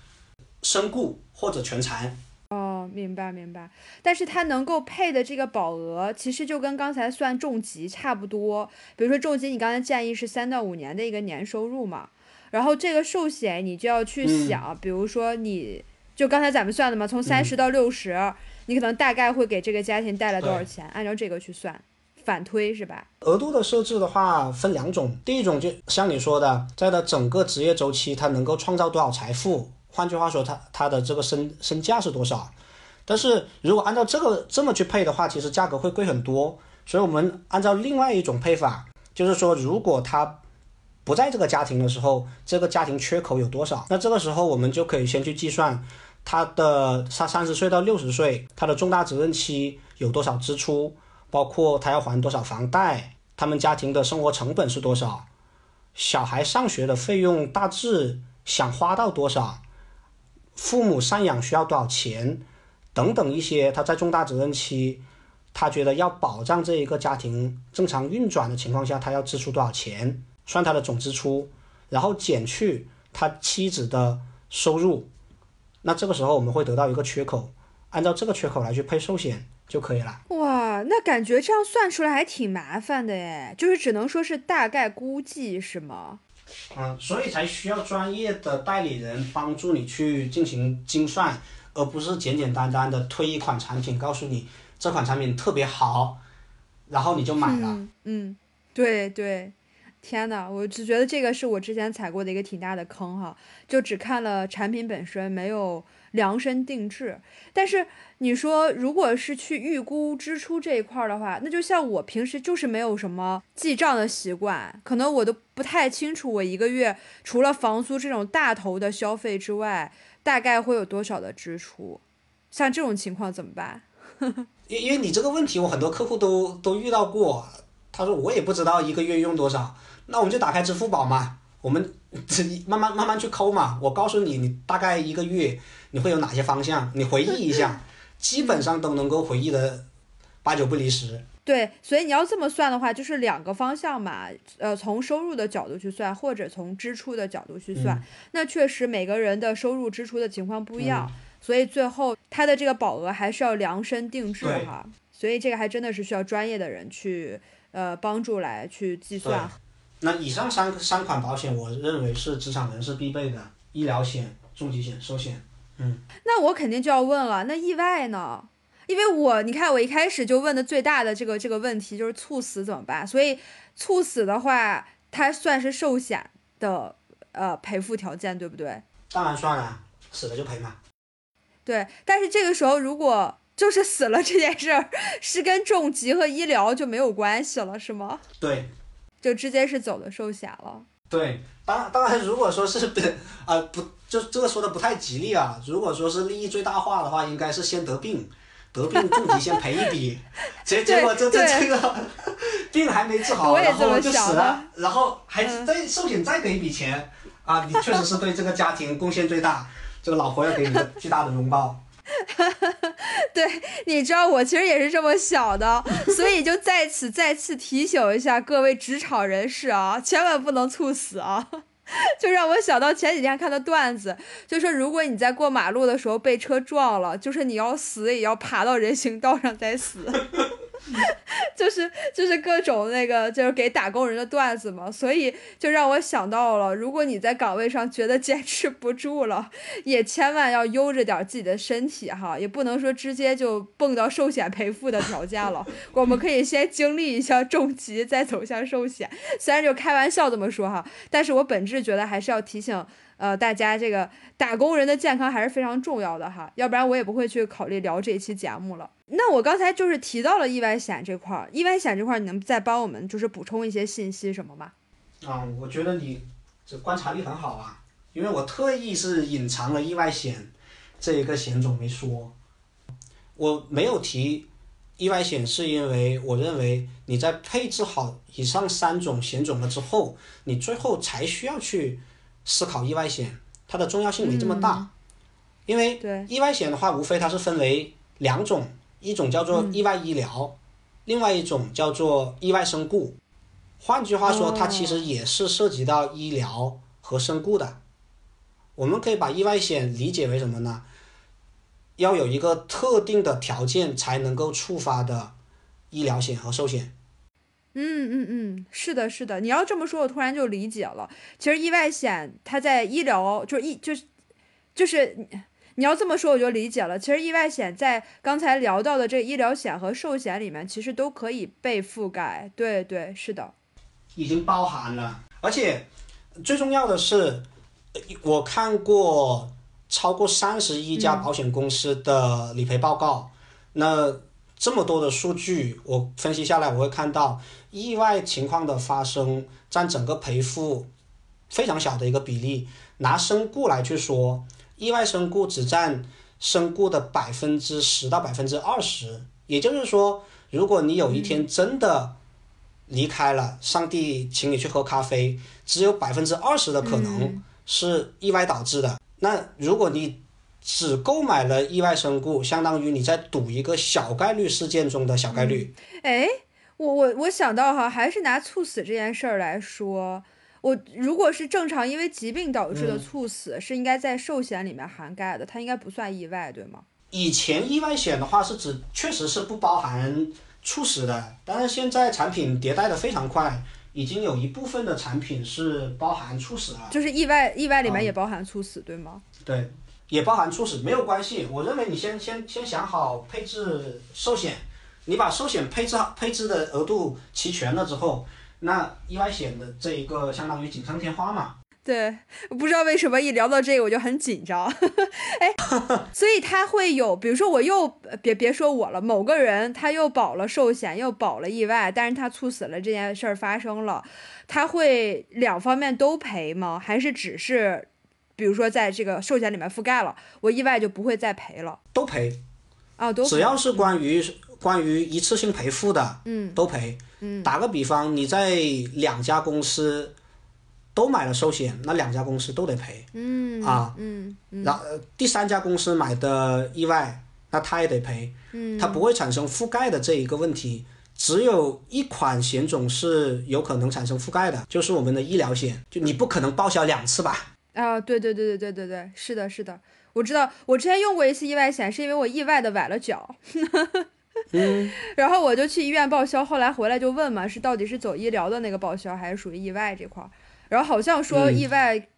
身故或者全残。
哦，明白明白。但是它能够配的这个保额，其实就跟刚才算重疾差不多。比如说重疾，你刚才建议是三到五年的一个年收入嘛，然后这个寿险你就要去想，比如说你就刚才咱们算的嘛，从三十到六十，你可能大概会给这个家庭带来多少钱？按照这个去算，反推是吧？
额度的设置的话分两种，第一种就像你说的，在它整个职业周期，它能够创造多少财富。换句话说，它它的这个身身价是多少？但是如果按照这个这么去配的话，其实价格会贵很多。所以我们按照另外一种配法，就是说，如果他不在这个家庭的时候，这个家庭缺口有多少？那这个时候我们就可以先去计算他的他三十岁到六十岁，他的重大责任期有多少支出，包括他要还多少房贷，他们家庭的生活成本是多少，小孩上学的费用大致想花到多少。父母赡养需要多少钱，等等一些，他在重大责任期，他觉得要保障这一个家庭正常运转的情况下，他要支出多少钱，算他的总支出，然后减去他妻子的收入，那这个时候我们会得到一个缺口，按照这个缺口来去配寿险就可以了。
哇，那感觉这样算出来还挺麻烦的诶，就是只能说是大概估计是吗？
嗯，所以才需要专业的代理人帮助你去进行精算，而不是简简单单的推一款产品，告诉你这款产品特别好，然后你就买
了。嗯，对对，天呐，我只觉得这个是我之前踩过的一个挺大的坑哈，就只看了产品本身，没有。量身定制，但是你说如果是去预估支出这一块的话，那就像我平时就是没有什么记账的习惯，可能我都不太清楚我一个月除了房租这种大头的消费之外，大概会有多少的支出。像这种情况怎么办？
因因为你这个问题，我很多客户都都遇到过，他说我也不知道一个月用多少，那我们就打开支付宝嘛，我们慢慢慢慢去抠嘛，我告诉你，你大概一个月。你会有哪些方向？你回忆一下，基本上都能够回忆的八九不离十。
对，所以你要这么算的话，就是两个方向嘛，呃，从收入的角度去算，或者从支出的角度去算。那确实每个人的收入支出的情况不一样，所以最后他的这个保额还是要量身定制哈。所以这个还真的是需要专业的人去呃帮助来去计算。
那以上三三款保险，我认为是职场人士必备的：医疗险、重疾险、寿险。嗯，
那我肯定就要问了，那意外呢？因为我你看，我一开始就问的最大的这个这个问题就是猝死怎么办？所以猝死的话，它算是寿险的呃赔付条件，对不对？
当然算了，死了就赔嘛。
对，但是这个时候如果就是死了这件事儿是跟重疾和医疗就没有关系了，是吗？
对，
就直接是走的寿险了。
对，当当然如果说是不 啊不。就这个说的不太吉利啊！如果说是利益最大化的话，应该是先得病，得病重疾先赔一笔，结结果这这这个 病还没治好，然后就死了，然后还再寿险再给一笔钱啊！你确实是对这个家庭贡献最大，这个老婆要给你个巨大的拥抱。
对，你知道我其实也是这么想的，所以就在此再次提醒一下各位职场人士啊，千万不能猝死啊！就让我想到前几天看的段子，就说如果你在过马路的时候被车撞了，就是你要死也要爬到人行道上再死。就是就是各种那个就是给打工人的段子嘛，所以就让我想到了，如果你在岗位上觉得坚持不住了，也千万要悠着点自己的身体哈，也不能说直接就蹦到寿险赔付的条件了。我们可以先经历一下重疾，再走向寿险。虽然就开玩笑这么说哈，但是我本质觉得还是要提醒。呃，大家这个打工人的健康还是非常重要的哈，要不然我也不会去考虑聊这一期节目了。那我刚才就是提到了意外险这块儿，意外险这块儿，你能再帮我们就是补充一些信息什么吗？
啊，我觉得你这观察力很好啊，因为我特意是隐藏了意外险这一个险种没说，我没有提意外险，是因为我认为你在配置好以上三种险种了之后，你最后才需要去思考意外险，它的重要性没这么大，因为意外险的话，无非它是分为两种，一种叫做意外医疗，另外一种叫做意外身故。换句话说，它其实也是涉及到医疗和身故的。我们可以把意外险理解为什么呢？要有一个特定的条件才能够触发的医疗险和寿险。
嗯嗯嗯，是的，是的。你要这么说，我突然就理解了。其实意外险它在医疗就是医就是就是你要这么说，我就理解了。其实意外险在刚才聊到的这医疗险和寿险里面，其实都可以被覆盖。对对，是的。
已经包含了，而且最重要的是，我看过超过三十一家保险公司的理赔报告，那这么多的数据，我分析下来，我会看到意外情况的发生占整个赔付非常小的一个比例。拿身故来去说，意外身故只占身故的百分之十到百分之二十，也就是说，如果你有一天真的离开了，上帝请你去喝咖啡，只有百分之二十的可能是意外导致的。那如果你只购买了意外身故，相当于你在赌一个小概率事件中的小概率。
哎，我我我想到哈，还是拿猝死这件事儿来说，我如果是正常因为疾病导致的猝死，是应该在寿险里面涵盖的，它应该不算意外，对吗？
以前意外险的话是指确实是不包含猝死的，但是现在产品迭代的非常快，已经有一部分的产品是包含猝死了。
就是意外，意外里面也包含猝死，对吗？
对，也包含猝死，没有关系。我认为你先先先想好配置寿险，你把寿险配置好，配置的额度齐全了之后，那意外险的这一个相当于锦上添花嘛。
对，不知道为什么一聊到这个我就很紧张，哎，所以他会有，比如说我又别别说我了，某个人他又保了寿险，又保了意外，但是他猝死了这件事儿发生了，他会两方面都赔吗？还是只是，比如说在这个寿险里面覆盖了，我意外就不会再赔了？
都赔，
啊，都
只要是关于关于一次性赔付的，
嗯。
都赔。
嗯。
打个比方，你在两家公司都买了寿险，那两家公司都得赔。
嗯。
啊。
嗯。嗯。
然后呃第三家公司买的意外，那他也得赔，
嗯，
它不会产生覆盖的这一个问题。只有一款险种是有可能产生覆盖的，就是我们的医疗险，就你不可能报销两次吧？
啊，对对对对对对对，是的，是的，我知道，我之前用过一次意外险，是因为我意外的崴了脚，
嗯，
然后我就去医院报销，后来回来就问嘛，是到底是走医疗的那个报销，还是属于意外这块儿？然后好像说
嗯
意外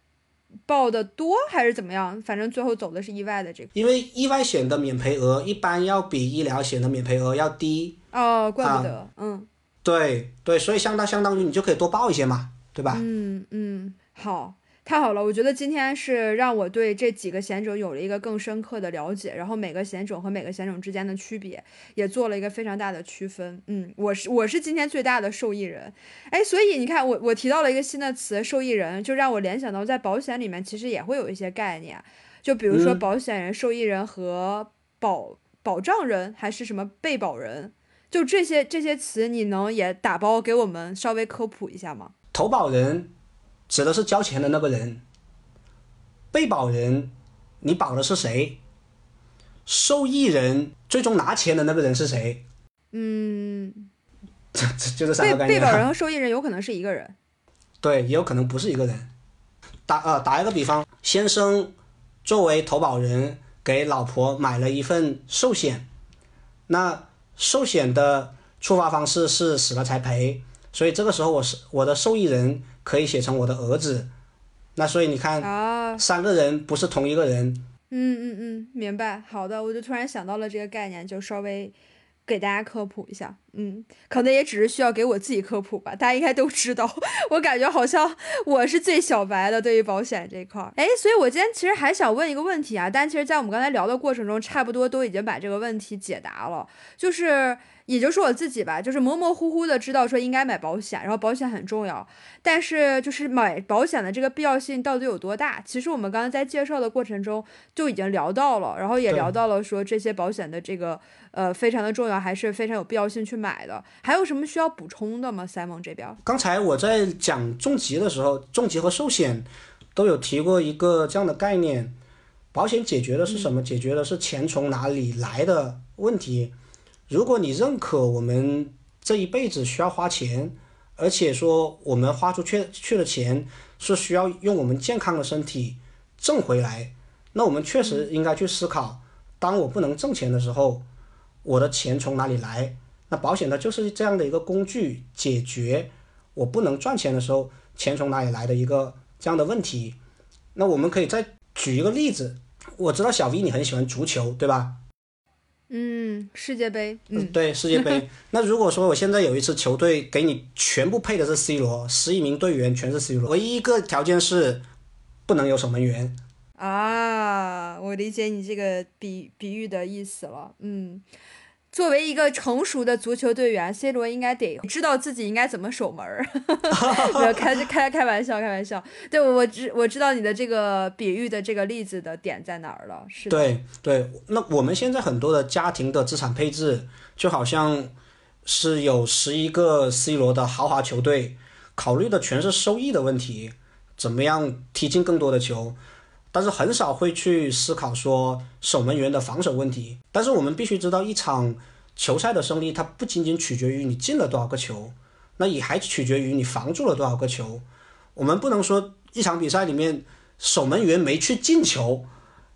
报的多还是怎么样，反正最后走的是意外的这个。
因为意外险的免赔额一般要比医疗险的免赔额要低，
哦，怪
啊
不得，嗯
对对，所以相当相当于你就可以多报一些嘛，对吧？
嗯嗯，好。太好了，我觉得今天是让我对这几个险种有了一个更深刻的了解，然后每个险种和每个险种之间的区别也做了一个非常大的区分。嗯，我是我是今天最大的受益人，哎，所以你看我我提到了一个新的词“受益人”，就让我联想到在保险里面其实也会有一些概念，就比如说
嗯
保险人、受益人和保保障人还是什么被保人，就这些这些词，你能也打包给我们稍微科普一下吗？
投保人指的是交钱的那个人，被保人你保的是谁？受益人最终拿钱的那个人是谁？
嗯。
这这就这三个概念啊。
被保人和受益人有可能是一个人。
对，也有可能不是一个人。打呃打一个比方，先生作为投保人给老婆买了一份寿险，那寿险的触发方式是死了才赔，所以这个时候我是我的受益人可以写成我的儿子。那所以你看，
啊，
三个人不是同一个人，
嗯嗯嗯，明白。好的，我就突然想到了这个概念，就稍微给大家科普一下，嗯，可能也只是需要给我自己科普吧，大家应该都知道。我感觉好像我是最小白的，对于保险这块儿。哎，所以我今天其实还想问一个问题啊，但其实，在我们刚才聊的过程中，差不多都已经把这个问题解答了，就是。也就是我自己吧，就是模模糊糊的知道说应该买保险，然后保险很重要，但是就是买保险的这个必要性到底有多大？其实我们刚刚在介绍的过程中就已经聊到了，然后也聊到了说这些保险的这个呃非常的重要，还是非常有必要性去买的。还有什么需要补充的吗？Simon 这边？
刚才我在讲重疾的时候，重疾和寿险都有提过一个这样的概念，保险解决的是什么？解决的是钱从哪里来的问题。如果你认可我们这一辈子需要花钱，而且说我们花出去去的钱是需要用我们健康的身体挣回来，那我们确实应该去思考，当我不能挣钱的时候，我的钱从哪里来？那保险它就是这样的一个工具，解决我不能赚钱的时候钱从哪里来的一个这样的问题。那我们可以再举一个例子，我知道小 V 你很喜欢足球，对吧？
嗯，世界杯，嗯，
对，世界杯。那如果说我现在有一支球队，给你全部配的是 C 罗，十一名队员全是 C 罗，唯一一个条件是不能有守门员。
啊，我理解你这个比比喻的意思了，嗯。作为一个成熟的足球队员，C 罗应该得知道自己应该怎么守门儿。开开开玩笑，开玩笑。对，我知我知道你的这个比喻的这个例子的点在哪儿了。是。
对对，那我们现在很多的家庭的资产配置，就好像是有十一个 C 罗的豪华球队，考虑的全是收益的问题，怎么样踢进更多的球。但是很少会去思考说守门员的防守问题。但是我们必须知道，一场球赛的胜利，它不仅仅取决于你进了多少个球，那也还取决于你防住了多少个球。我们不能说一场比赛里面守门员没去进球，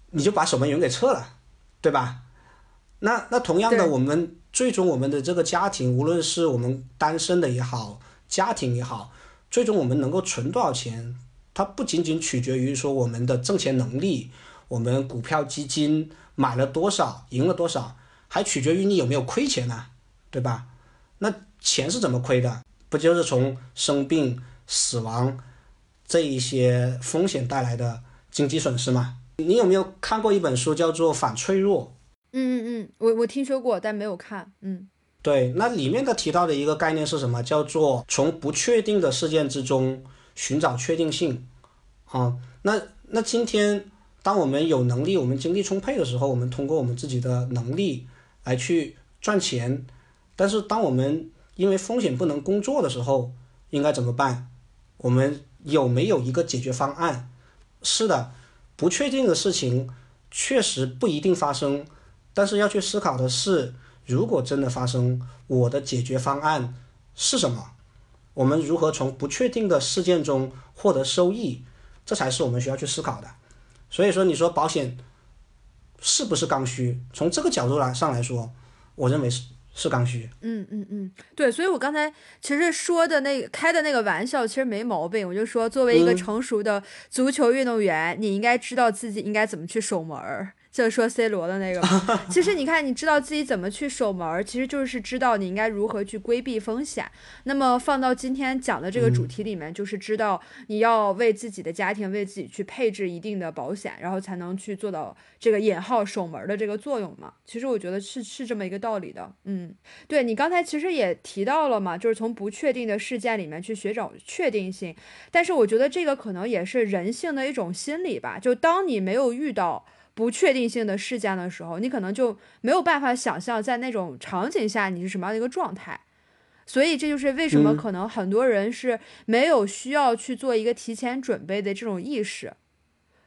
你就把守门员给撤了，对吧？那那同样的，我们最终我们的这个家庭，无论是我们单身的也好，家庭也好，最终我们能够存多少钱？它不仅仅取决于说我们的挣钱能力，我们股票基金买了多少，赢了多少，还取决于你有没有亏钱呢，对吧？那钱是怎么亏的？不就是从生病、死亡这一些风险带来的经济损失吗？你有没有看过一本书叫做《反脆弱》？
嗯嗯嗯，我我听说过，但没有看。嗯，
对，那里面的提到的一个概念是什么？叫做从不确定的事件之中。寻找确定性，啊，那那今天，当我们有能力，我们精力充沛的时候，我们通过我们自己的能力来去赚钱。但是，当我们因为风险不能工作的时候，应该怎么办？我们有没有一个解决方案？是的，不确定的事情确实不一定发生，但是要去思考的是，如果真的发生，我的解决方案是什么？我们如何从不确定的事件中获得收益，这才是我们需要去思考的。所以说，你说保险是不是刚需？从这个角度来上来说，我认为是是刚需。
嗯嗯嗯，对。所以我刚才其实说的那个开的那个玩笑，其实没毛病。我就说，作为一个成熟的足球运动员，你应该知道自己应该怎么去守门儿。就是说 C 罗的那个，其实你看，你知道自己怎么去守门，其实就是知道你应该如何去规避风险。那么放到今天讲的这个主题里面，就是知道你要为自己的家庭、为自己去配置一定的保险，然后才能去做到这个引号守门的这个作用嘛。其实我觉得是是这么一个道理的。嗯，对你刚才其实也提到了嘛，就是从不确定的事件里面去寻找确定性。但是我觉得这个可能也是人性的一种心理吧，就当你没有遇到。不确定性的事件的时候，你可能就没有办法想象在那种场景下你是什么样的一个状态，所以这就是为什么可能很多人是没有需要去做一个提前准备的这种意识，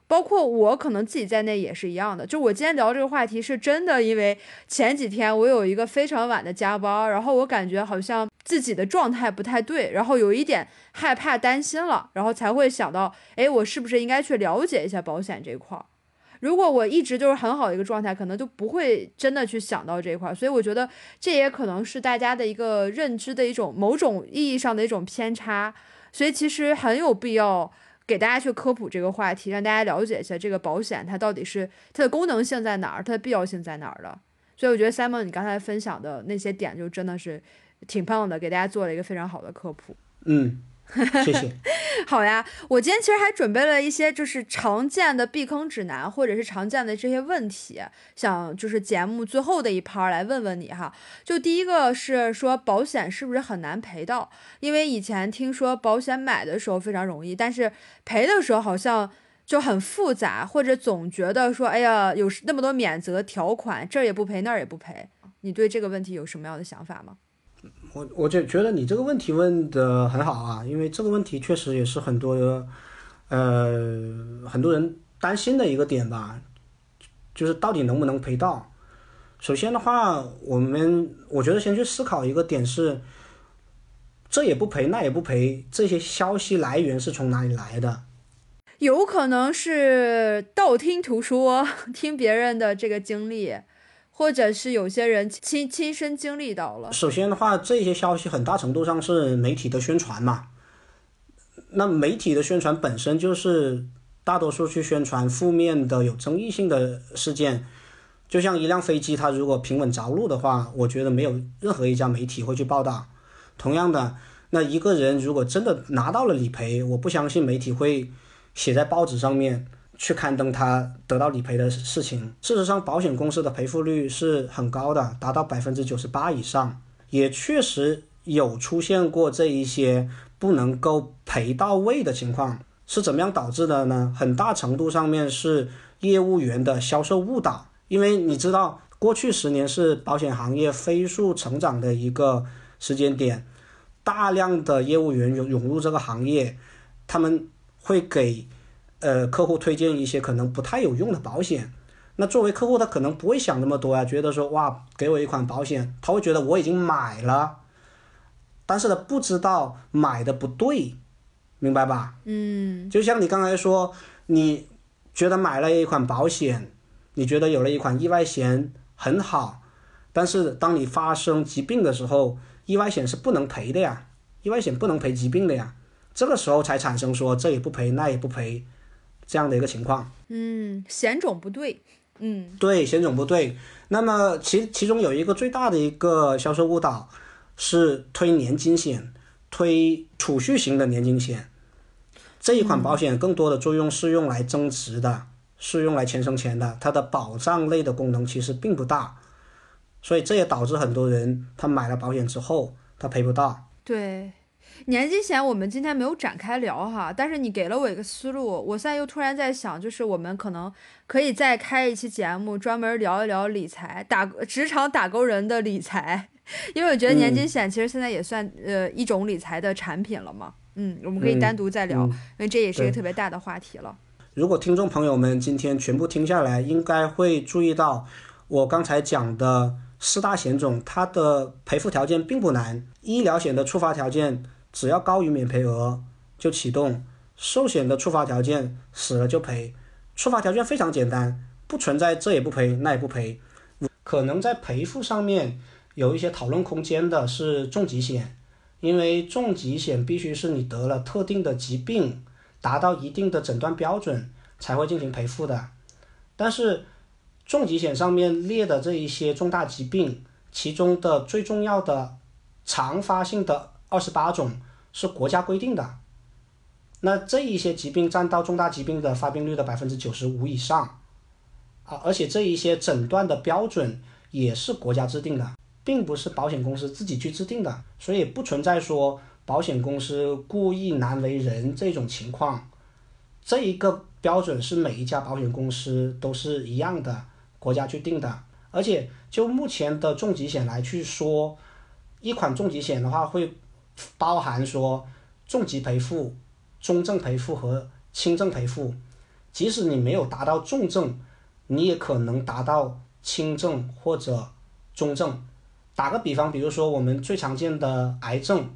包括我可能自己在内也是一样的。就我今天聊这个话题是真的，因为前几天我有一个非常晚的加班，然后我感觉好像自己的状态不太对，然后有一点害怕担心了，然后才会想到，哎，我是不是应该去了解一下保险这块儿。如果我一直就是很好的一个状态，可能就不会真的去想到这一块，所以我觉得这也可能是大家的一个认知的一种某种意义上的一种偏差，所以其实很有必要给大家去科普这个话题，让大家了解一下这个保险它到底是它的功能性在哪儿，它的必要性在哪儿的。所以我觉得 Simon 你刚才分享的那些点就真的是挺棒的，给大家做了一个非常好的科普。
嗯，谢谢。
好呀，我今天其实还准备了一些就是常见的避坑指南，或者是常见的这些问题，想就是节目最后的一趴来问问你哈。就第一个是说保险是不是很难赔到？因为以前听说保险买的时候非常容易，但是赔的时候好像就很复杂，或者总觉得说哎呀有那么多免责条款，这儿也不赔那儿也不赔。你对这个问题有什么样的想法吗？
我我就觉得你这个问题问的很好啊，因为这个问题确实也是很多，呃，很多人担心的一个点吧，就是到底能不能赔到。首先的话，我们我觉得先去思考一个点是，这也不赔那也不赔，这些消息来源是从哪里来的？
有可能是道听途说，听别人的这个经历。或者是有些人亲亲身经历到了。
首先的话，这些消息很大程度上是媒体的宣传嘛。那媒体的宣传本身就是大多数去宣传负面的、有争议性的事件。就像一辆飞机，它如果平稳着陆的话，我觉得没有任何一家媒体会去报道。同样的，那一个人如果真的拿到了理赔，我不相信媒体会写在报纸上面。去刊登他得到理赔的事情。事实上，保险公司的赔付率是很高的，达到百分之九十八以上。也确实有出现过这一些不能够赔到位的情况，是怎么样导致的呢？很大程度上面是业务员的销售误导。因为你知道，过去十年是保险行业飞速成长的一个时间点，大量的业务员涌涌入这个行业，他们会给。呃，客户推荐一些可能不太有用的保险，那作为客户，他可能不会想那么多啊，觉得说哇，给我一款保险，他会觉得我已经买了，但是他不知道买的不对，明白吧？
嗯，
就像你刚才说，你觉得买了一款保险，你觉得有了一款意外险很好，但是当你发生疾病的时候，意外险是不能赔的呀，意外险不能赔疾病的呀，这个时候才产生说这也不赔那也不赔。这样的一个情况，
嗯，险种不对，嗯，
对，险种不对。那么其其中有一个最大的一个销售误导是推年金险，推储蓄型的年金险。这一款保险更多的作用是用来增值的，是用来钱生钱的，它的保障类的功能其实并不大，所以这也导致很多人他买了保险之后他赔不到。
对。年金险我们今天没有展开聊哈，但是你给了我一个思路，我现在又突然在想，就是我们可能可以再开一期节目，专门聊一聊理财，打职场打工人的理财，因为我觉得年金险其实现在也算呃一种理财的产品了嘛，嗯，我们可以单独再聊，因为这也是一个特别大的话题了。
如果听众朋友们今天全部听下来，应该会注意到我刚才讲的四大险种，它的赔付条件并不难，医疗险的触发条件。只要高于免赔额就启动，寿险的触发条件死了就赔，触发条件非常简单，不存在这也不赔那也不赔。可能在赔付上面有一些讨论空间的是重疾险，因为重疾险必须是你得了特定的疾病，达到一定的诊断标准才会进行赔付的。但是重疾险上面列的这一些重大疾病，其中的最重要的常发性的。二十八种是国家规定的，那这一些疾病占到重大疾病的发病率的百分之九十五以上，啊，而且这一些诊断的标准也是国家制定的，并不是保险公司自己去制定的，所以不存在说保险公司故意难为人这种情况。这一个标准是每一家保险公司都是一样的，国家去定的，而且就目前的重疾险来去说，一款重疾险的话会。包含说重疾赔付、中症赔付和轻症赔付，即使你没有达到重症，你也可能达到轻症或者中症。打个比方，比如说我们最常见的癌症，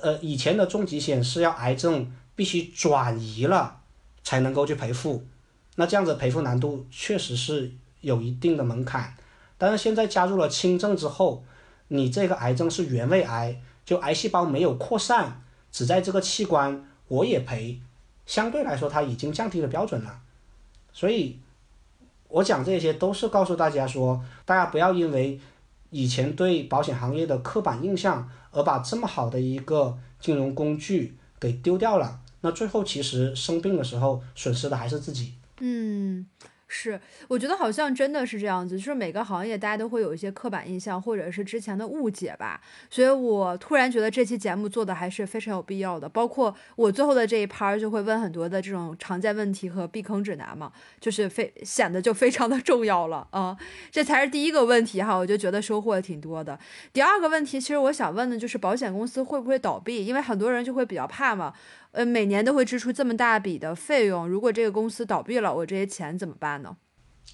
呃，以前的重疾险是要癌症必须转移了才能够去赔付，那这样子赔付难度确实是有一定的门槛。但是现在加入了轻症之后，你这个癌症是原位癌。就癌细胞没有扩散，只在这个器官，我也赔，相对来说它已经降低了标准了，所以我讲这些都是告诉大家说，大家不要因为以前对保险行业的刻板印象而把这么好的一个金融工具给丢掉了。那最后其实生病的时候损失的还是自己。
嗯。是，我觉得好像真的是这样子，就是每个行业大家都会有一些刻板印象，或者是之前的误解吧。所以我突然觉得这期节目做的还是非常有必要的。包括我最后的这一趴就会问很多的这种常见问题和避坑指南嘛，就是非显得就非常的重要了啊。这才是第一个问题哈，我就觉得收获挺多的。第二个问题，其实我想问的就是保险公司会不会倒闭，因为很多人就会比较怕嘛。呃，每年都会支出这么大笔的费用，如果这个公司倒闭了，我这些钱怎么办呢？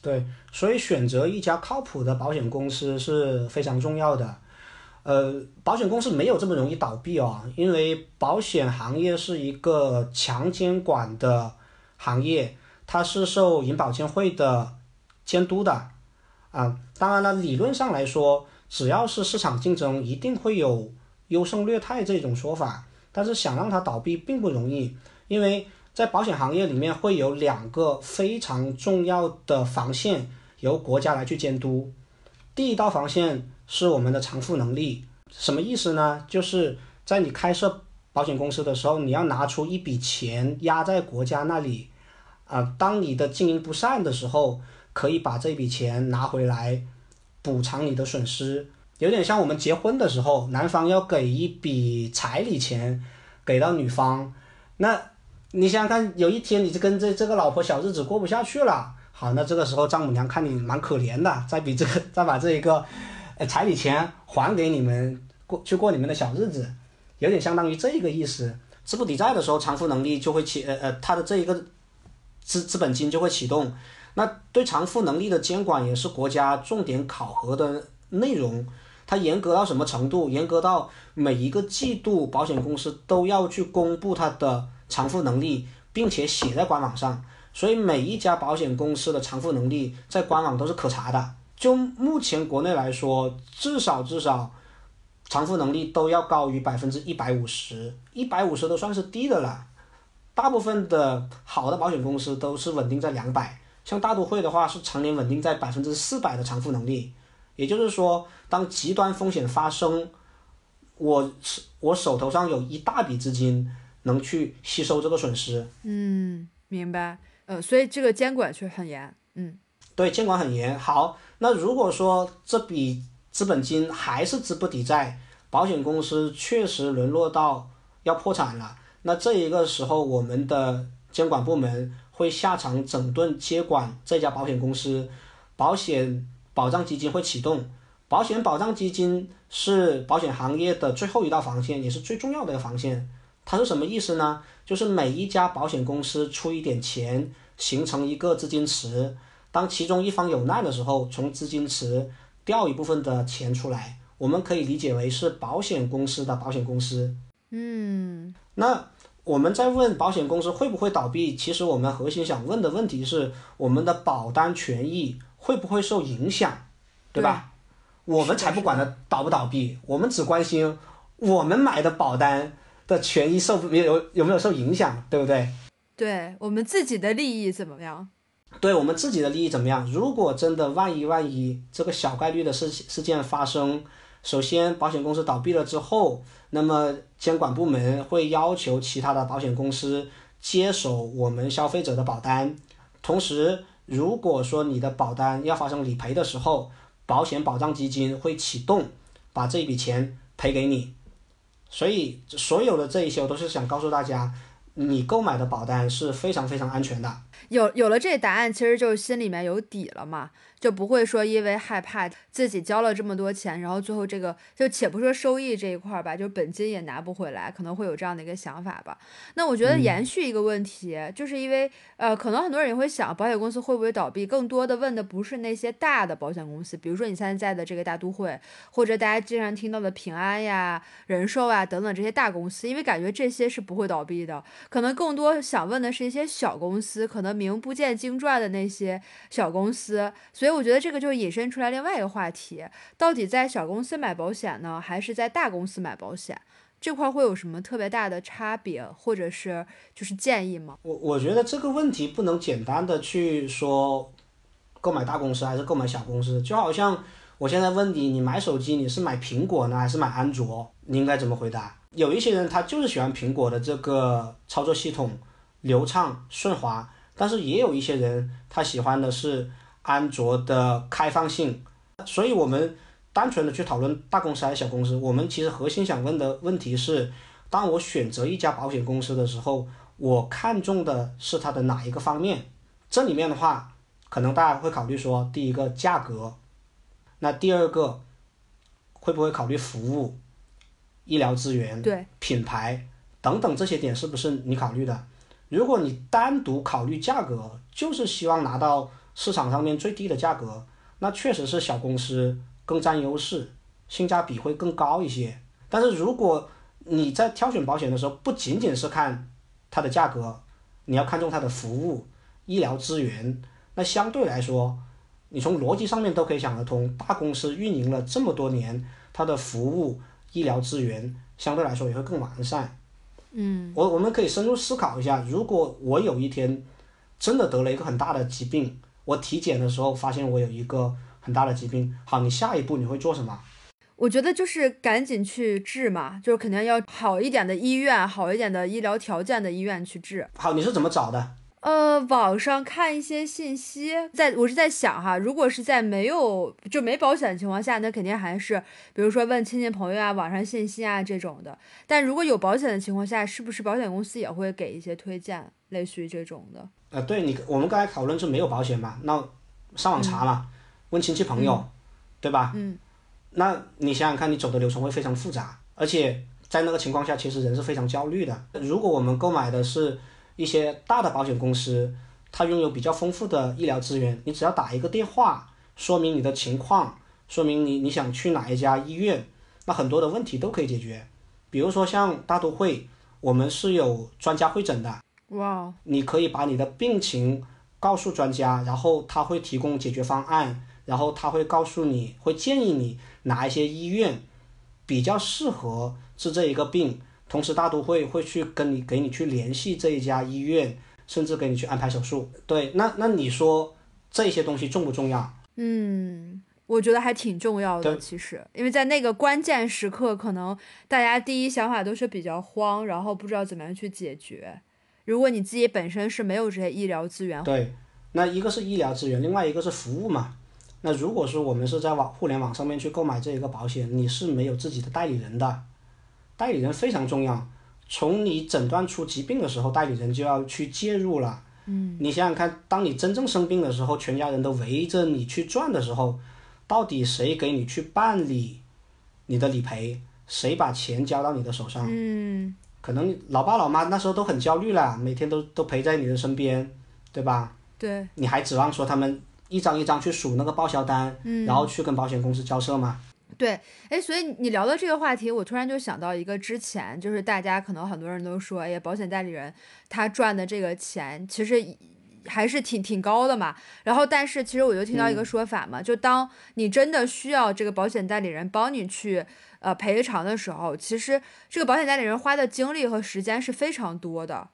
对，所以选择一家靠谱的保险公司是非常重要的。呃，保险公司没有这么容易倒闭哦，因为保险行业是一个强监管的行业，它是受银保监会的监督的。啊，当然了，理论上来说，只要是市场竞争，一定会有优胜劣汰这种说法。但是想让它倒闭并不容易，因为在保险行业里面会有两个非常重要的防线由国家来去监督。第一道防线是我们的偿付能力，什么意思呢？就是在你开设保险公司的时候，你要拿出一笔钱压在国家那里，啊，当你的经营不善的时候，可以把这笔钱拿回来补偿你的损失。有点像我们结婚的时候，男方要给一笔彩礼钱给到女方，那你想想看，有一天你就跟这这个老婆小日子过不下去了，好，那这个时候丈母娘看你蛮可怜的，再比这个 再把这一个呃彩礼钱还给你们过去过你们的小日子，有点相当于这个意思。资不抵债的时候，偿付能力就会启呃呃，他的这一个资资本金就会启动，那对偿付能力的监管也是国家重点考核的内容。它严格到什么程度？严格到每一个季度，保险公司都要去公布它的偿付能力，并且写在官网上。所以每一家保险公司的偿付能力在官网都是可查的。就目前国内来说，至少至少偿付能力都要高于百分之一百五十，一百五十都算是低的了。大部分的好的保险公司都是稳定在两百，像大都会的话是常年稳定在百分之四百的偿付能力。也就是说，当极端风险发生，我我手头上有一大笔资金能去吸收这个损失。
嗯，明白。呃，所以这个监管却很严。嗯，
对，监管很严。好，那如果说这笔资本金还是资不抵债，保险公司确实沦落到要破产了，那这一个时候，我们的监管部门会下场整顿接管这家保险公司，保险。保障基金会启动，保险保障基金是保险行业的最后一道防线，也是最重要的防线。它是什么意思呢？就是每一家保险公司出一点钱，形成一个资金池。当其中一方有难的时候，从资金池调一部分的钱出来，我们可以理解为是保险公司的保险公司。
嗯，
那我们在问保险公司会不会倒闭，其实我们核心想问的问题是我们的保单权益。会不会受影响，对吧？我们才不管它倒不倒闭，我们只关心我们买的保单的权益受没有有没有受影响，对不对？
对我们自己的利益怎么样？
对我们自己的利益怎么样？如果真的万一万一这个小概率的事事件发生，首先保险公司倒闭了之后，那么监管部门会要求其他的保险公司接手我们消费者的保单，同时。如果说你的保单要发生理赔的时候，保险保障基金会启动，把这笔钱赔给你。所以所有的这一些，我都是想告诉大家，你购买的保单是非常非常安全的。
有有了这答案，其实就心里面有底了嘛。就不会说因为害怕自己交了这么多钱，然后最后这个就且不说收益这一块儿吧，就本金也拿不回来，可能会有这样的一个想法吧。那我觉得延续一个问题，就是因为呃，可能很多人也会想，保险公司会不会倒闭？更多的问的不是那些大的保险公司，比如说你现在在的这个大都会，或者大家经常听到的平安呀、人寿啊等等这些大公司，因为感觉这些是不会倒闭的。可能更多想问的是一些小公司，可能名不见经传的那些小公司，所以。我觉得这个就引申出来另外一个话题，到底在小公司买保险呢，还是在大公司买保险？这块会有什么特别大的差别，或者是就是建议吗？
我我觉得这个问题不能简单的去说购买大公司还是购买小公司？就好像我现在问你，你买手机你是买苹果呢还是买安卓？你应该怎么回答？有一些人他就是喜欢苹果的这个操作系统流畅顺滑，但是也有一些人他喜欢的是安卓的开放性。所以，我们单纯的去讨论大公司还是小公司，我们其实核心想问的问题是：当我选择一家保险公司的时候，我看中的是它的哪一个方面？这里面的话，可能大家会考虑说，第一个价格，那第二个会不会考虑服务、医疗资源、
对
品牌等等这些点是不是你考虑的？如果你单独考虑价格，就是希望拿到市场上面最低的价格，那确实是小公司更占优势，性价比会更高一些。但是如果你在挑选保险的时候，不仅仅是看它的价格，你要看重它的服务、医疗资源。那相对来说，你从逻辑上面都可以想得通。大公司运营了这么多年，它的服务、医疗资源相对来说也会更完善。
嗯，
我我们可以深入思考一下，如果我有一天真的得了一个很大的疾病，我体检的时候发现我有一个很大的疾病，好，你下一步你会做什么？
我觉得就是赶紧去治嘛，就是肯定要好一点的医院，好一点的医疗条件的医院去治。
好，你是怎么找的？
呃，网上看一些信息，在我是在想哈，如果是在没有就没保险的情况下，那肯定还是比如说问亲戚朋友啊、网上信息啊这种的。但如果有保险的情况下，是不是保险公司也会给一些推荐，类似于这种的？
呃，对你，我们刚才讨论是没有保险嘛，那上网查嘛，问亲戚朋友，对吧？
嗯。
那你想想看，你走的流程会非常复杂，而且在那个情况下，其实人是非常焦虑的。如果我们购买的是一些大的保险公司，它拥有比较丰富的医疗资源，你只要打一个电话，说明你的情况，说明你你想去哪一家医院，那很多的问题都可以解决。比如说像大都会，我们是有专家会诊的，
哇，
你可以把你的病情告诉专家，然后他会提供解决方案，然后他会告诉你，会建议你哪一些医院比较适合治这一个病。同时，大都会会去跟你给你去联系这一家医院，甚至给你去安排手术。对，那那你说这些东西重不重要？
嗯，我觉得还挺重要的。其实，因为在那个关键时刻，可能大家第一想法都是比较慌，然后不知道怎么样去解决。如果你自己本身是没有这些医疗资源，
对，那一个是医疗资源，另外一个是服务嘛。那如果说我们是在网互联网上面去购买这一个保险，你是没有自己的代理人的。代理人非常重要，从你诊断出疾病的时候，代理人就要去介入了。
嗯，
你想想看，当你真正生病的时候，全家人都围着你去转的时候，到底谁给你去办理你的理赔？谁把钱交到你的手上？
嗯，
可能老爸老妈那时候都很焦虑了，每天都都陪在你的身边，对吧？
对。
你还指望说他们一张一张去数那个报销单，
嗯，
然后去跟保险公司交涉吗？
对，哎，所以你聊到这个话题，我突然就想到一个，之前就是大家可能很多人都说，哎呀，保险代理人他赚的这个钱其实还是挺挺高的嘛。然后，但是其实我就听到一个说法嘛，就当你真的需要这个保险代理人帮你去呃赔偿的时候，其实这个保险代理人花的精力和时间是非常多的，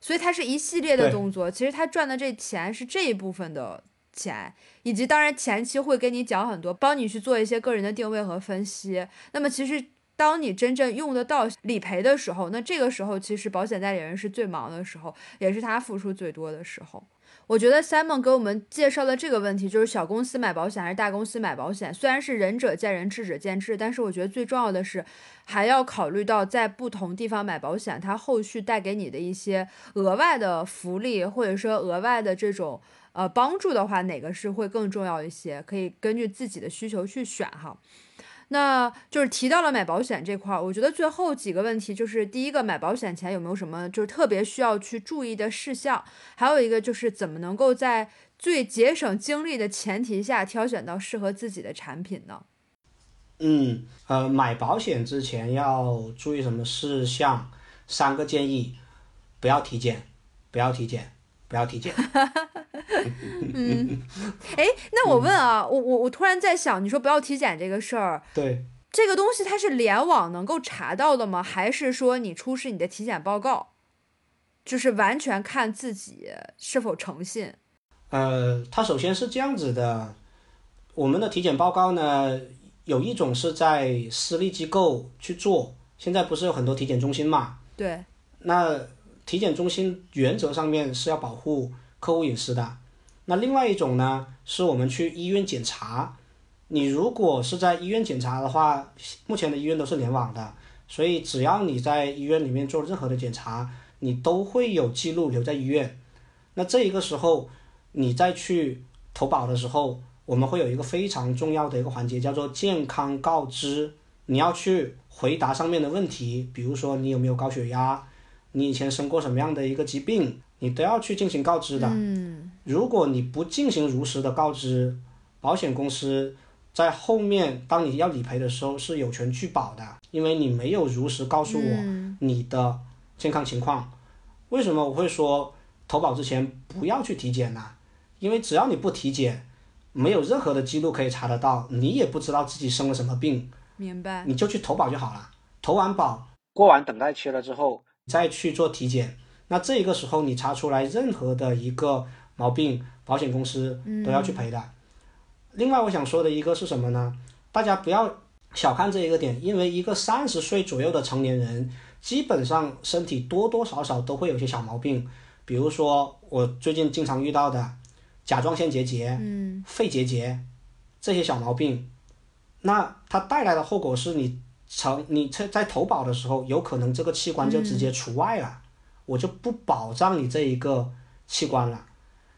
所以他是一系列的动作。其实他赚的这钱是这一部分的。钱，以及当然前期会跟你讲很多，帮你去做一些个人的定位和分析。那么其实当你真正用得到理赔的时候，那这个时候其实保险代理人是最忙的时候，也是他付出最多的时候。我觉得 Simon 给我们介绍的这个问题，就是小公司买保险还是大公司买保险，虽然是仁者见仁，智者见智，但是我觉得最重要的是还要考虑到在不同地方买保险，它后续带给你的一些额外的福利，或者说额外的这种。呃，帮助的话，哪个是会更重要一些？可以根据自己的需求去选哈。那就是提到了买保险这块儿，我觉得最后几个问题就是：第一个，买保险前有没有什么就是特别需要去注意的事项？还有一个就是怎么能够在最节省精力的前提下挑选到适合自己的产品呢？
嗯，呃，买保险之前要注意什么事项？三个建议：不要体检，不要体检。不要体检。
嗯，哎，那我问啊，我我我突然在想，你说不要体检这个事儿，
对，
这个东西它是联网能够查到的吗？还是说你出示你的体检报告，就是完全看自己是否诚信？
呃，它首先是这样子的，我们的体检报告呢，有一种是在私立机构去做，现在不是有很多体检中心嘛？
对。
那体检中心原则上面是要保护客户隐私的。那另外一种呢，是我们去医院检查。你如果是在医院检查的话，目前的医院都是联网的，所以只要你在医院里面做任何的检查，你都会有记录留在医院。那这一个时候，你再去投保的时候，我们会有一个非常重要的一个环节，叫做健康告知。你要去回答上面的问题，比如说你有没有高血压，你以前生过什么样的一个疾病。你都要去进行告知的。
嗯，
如果你不进行如实的告知，保险公司在后面当你要理赔的时候是有权拒保的，因为你没有如实告诉我你的健康情况。为什么我会说投保之前不要去体检呢？因为只要你不体检，没有任何的记录可以查得到，你也不知道自己生了什么病。
明白。
你就去投保就好了，投完保，
过完等待期了之后
再去做体检。那这个时候你查出来任何的一个毛病，保险公司都要去赔的。另外我想说的一个是什么呢？大家不要小看这一个点，因为一个三十岁左右的成年人，基本上身体多多少少都会有些小毛病，比如说我最近经常遇到的甲状腺结节、肺结节这些小毛病，那它带来的后果是你成你在在投保的时候，有可能这个器官就直接除外了。我就不保障你这一个器官了。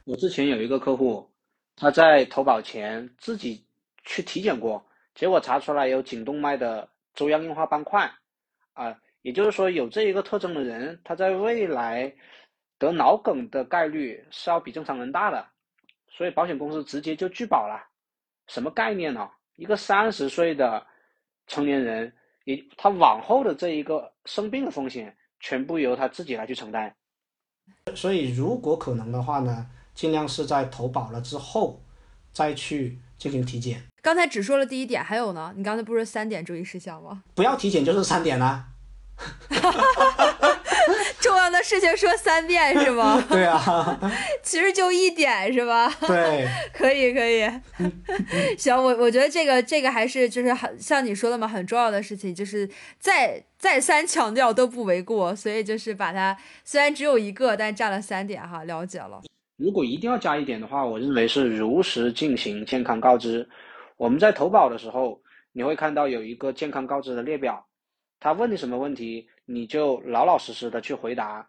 我之前有一个客户，他在投保前自己去体检过，结果查出来有颈动脉的粥样硬化斑块，啊，也就是说有这一个特征的人，他在未来得脑梗的概率是要比正常人大的，所以保险公司直接就拒保了。什么概念呢？一个三十岁的成年人，也他往后的这一个生病的风险。全部由他自己来去承担，
所以如果可能的话呢，尽量是在投保了之后再去进行体检。
刚才只说了第一点，还有呢？你刚才不是三点注意事项吗？
不要体检就是三点啦。
重要的事情说三遍是吗？
对啊，
其实就一点是吧？
对，
可 以可以。行，我我觉得这个这个还是就是很像你说的嘛，很重要的事情，就是再再三强调都不为过。所以就是把它虽然只有一个，但占了三点哈，了解了。
如果一定要加一点的话，我认为是如实进行健康告知。我们在投保的时候，你会看到有一个健康告知的列表，他问你什么问题。你就老老实实的去回答，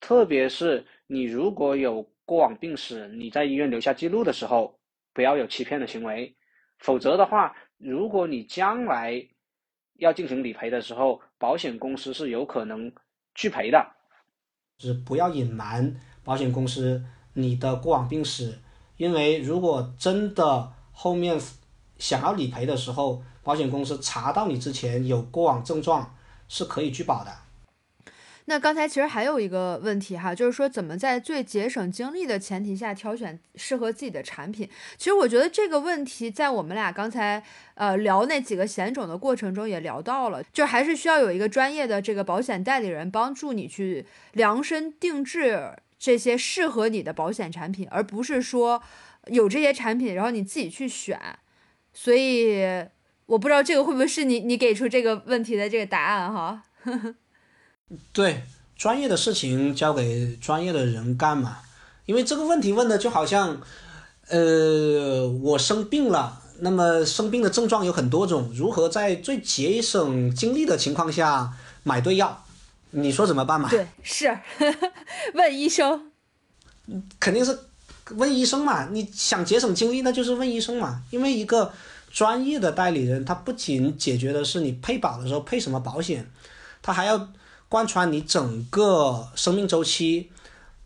特别是你如果有过往病史，你在医院留下记录的时候，不要有欺骗的行为，否则的话，如果你将来要进行理赔的时候，保险公司是有可能拒赔的。
是不要隐瞒保险公司你的过往病史，因为如果真的后面想要理赔的时候，保险公司查到你之前有过往症状。是可以拒保的。
那刚才其实还有一个问题哈，就是说怎么在最节省精力的前提下挑选适合自己的产品。其实我觉得这个问题在我们俩刚才呃聊那几个险种的过程中也聊到了，就还是需要有一个专业的这个保险代理人帮助你去量身定制这些适合你的保险产品，而不是说有这些产品然后你自己去选。所以。我不知道这个会不会是你你给出这个问题的这个答案哈？
对，专业的事情交给专业的人干嘛？因为这个问题问的就好像，呃，我生病了，那么生病的症状有很多种，如何在最节省精力的情况下买对药？你说怎么办嘛？
对，是 问医生，
肯定是问医生嘛。你想节省精力，那就是问医生嘛，因为一个。专业的代理人，他不仅解决的是你配保的时候配什么保险，他还要贯穿你整个生命周期，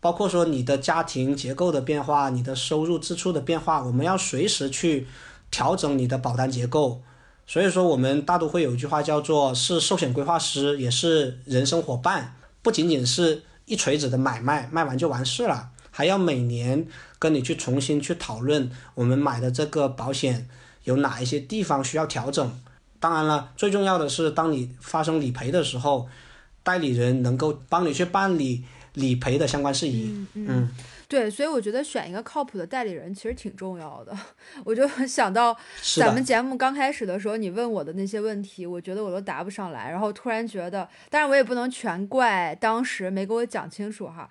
包括说你的家庭结构的变化、你的收入支出的变化，我们要随时去调整你的保单结构。所以说，我们大都会有一句话叫做是寿险规划师，也是人生伙伴，不仅仅是一锤子的买卖，卖完就完事了，还要每年跟你去重新去讨论我们买的这个保险。有哪一些地方需要调整？当然了，最重要的是，当你发生理赔的时候，代理人能够帮你去办理理赔的相关事宜。
嗯嗯。对，所以我觉得选一个靠谱的代理人其实挺重要的。我就想到咱们节目刚开始的时候，你问我的那些问题，我觉得我都答不上来，然后突然觉得，当然我也不能全怪当时没给我讲清楚哈。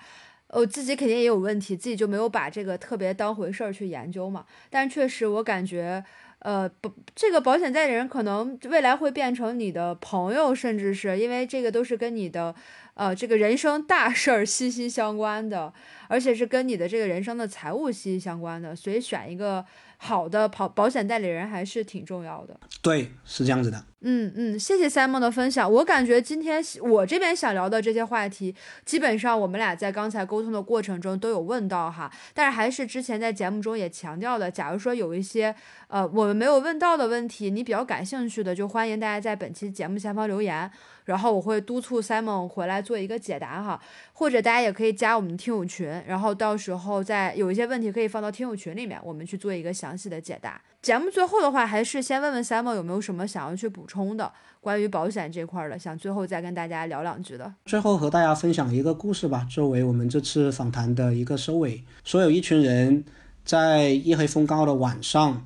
我自己肯定也有问题，自己就没有把这个特别当回事儿去研究嘛。但确实，我感觉，呃，不，这个保险代理人可能未来会变成你的朋友，甚至是因为这个都是跟你的，呃，这个人生大事儿息息相关的，而且是跟你的这个人生的财务息息相关的，所以选一个好的保保险代理人还是挺重要的。
对，是这样子的。
嗯嗯，谢谢 Simon 的分享。我感觉今天我这边想聊的这些话题，基本上我们俩在刚才沟通的过程中都有问到哈。但是还是之前在节目中也强调的，假如说有一些呃我们没有问到的问题，你比较感兴趣的，就欢迎大家在本期节目下方留言，然后我会督促 Simon 回来做一个解答哈。或者大家也可以加我们听友群，然后到时候再有一些问题可以放到听友群里面，我们去做一个详细的解答。节目最后的话，还是先问问 Simon 有没有什么想要去补充的，关于保险这块的，想最后再跟大家聊两句的。
最后和大家分享一个故事吧，作为我们这次访谈的一个收尾。说有一群人在夜黑风高的晚上，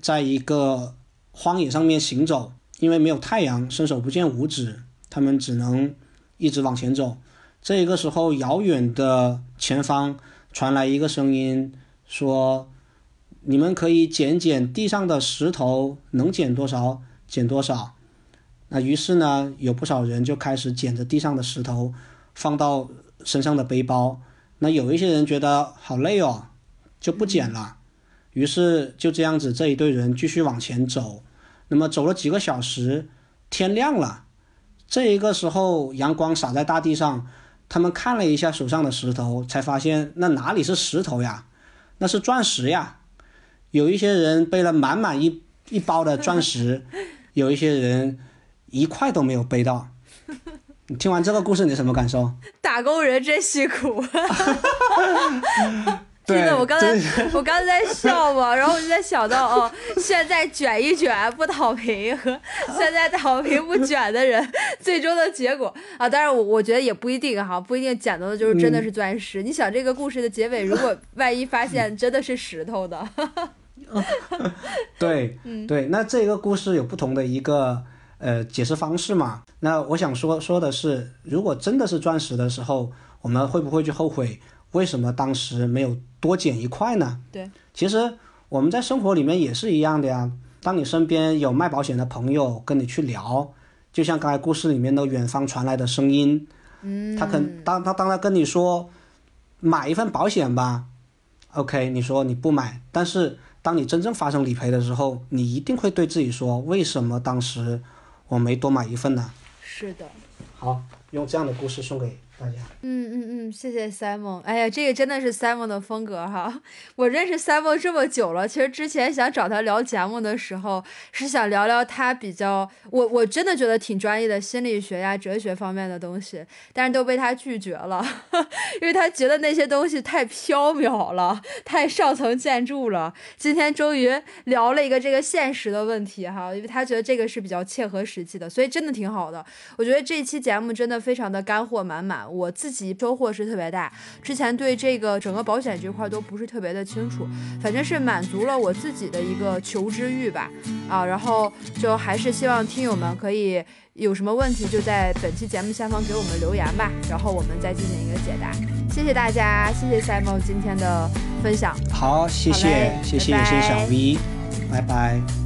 在一个荒野上面行走，因为没有太阳，伸手不见五指，他们只能一直往前走。这个时候，遥远的前方传来一个声音，说：“你们可以捡捡地上的石头，能捡多少捡多少。”那于是呢，有不少人就开始捡着地上的石头，放到身上的背包。那有一些人觉得好累哦，就不捡了。于是就这样子，这一队人继续往前走。那么走了几个小时，天亮了。这一个时候，阳光洒在大地上，他们看了一下手上的石头，才发现那哪里是石头呀，那是钻石呀。有一些人背了满满一一包的钻石，有一些人一块都没有背到。你听完这个故事，你什么感受？
打工人真辛苦。真
对
的，我刚才我刚才在笑嘛，然后我就在想到哦，现在卷一卷不躺平和现在躺平不卷的人，最终的结果啊，当然我我觉得也不一定哈，不一定捡到的就是真的是钻石。你想这个故事的结尾，如果万一发现真的是石头的，
对，对，那这个故事有不同的一个呃解释方式嘛？那我想说说的是，如果真的是钻石的时候，我们会不会去后悔为什么当时没有多捡一块呢？
对，
其实我们在生活里面也是一样的呀。当你身边有卖保险的朋友跟你去聊，就像刚才故事里面的远方传来的声音，
嗯，
他肯当他当他跟你说买一份保险吧，OK，你说你不买，但是当你真正发生理赔的时候，你一定会对自己说，为什么当时我没多买一份呢？
是的。
好，用这样的故事送给
嗯嗯嗯，谢谢 Simon。哎呀，这个真的是 Simon 的风格哈。我认识 Simon 这么久了，其实之前想找他聊节目的时候，是想聊聊他比较我我真的觉得挺专业的心理学呀、哲学方面的东西，但是都被他拒绝了，因为他觉得那些东西太缥缈了，太上层建筑了。今天终于聊了一个这个现实的问题哈，因为他觉得这个是比较切合实际的，所以真的挺好的。我觉得这期节目真的非常的干货满满，我自己收获是特别大。之前对这个整个保险这块都不是特别的清楚，反正是满足了我自己的一个求知欲吧。啊，然后就还是希望听友们可以有什么问题就在本期节目下方给我们留言吧，然后我们再进行一个解答。谢谢大家，谢谢 Simon 今天的分享。
好，谢谢谢谢谢谢小 V，拜拜。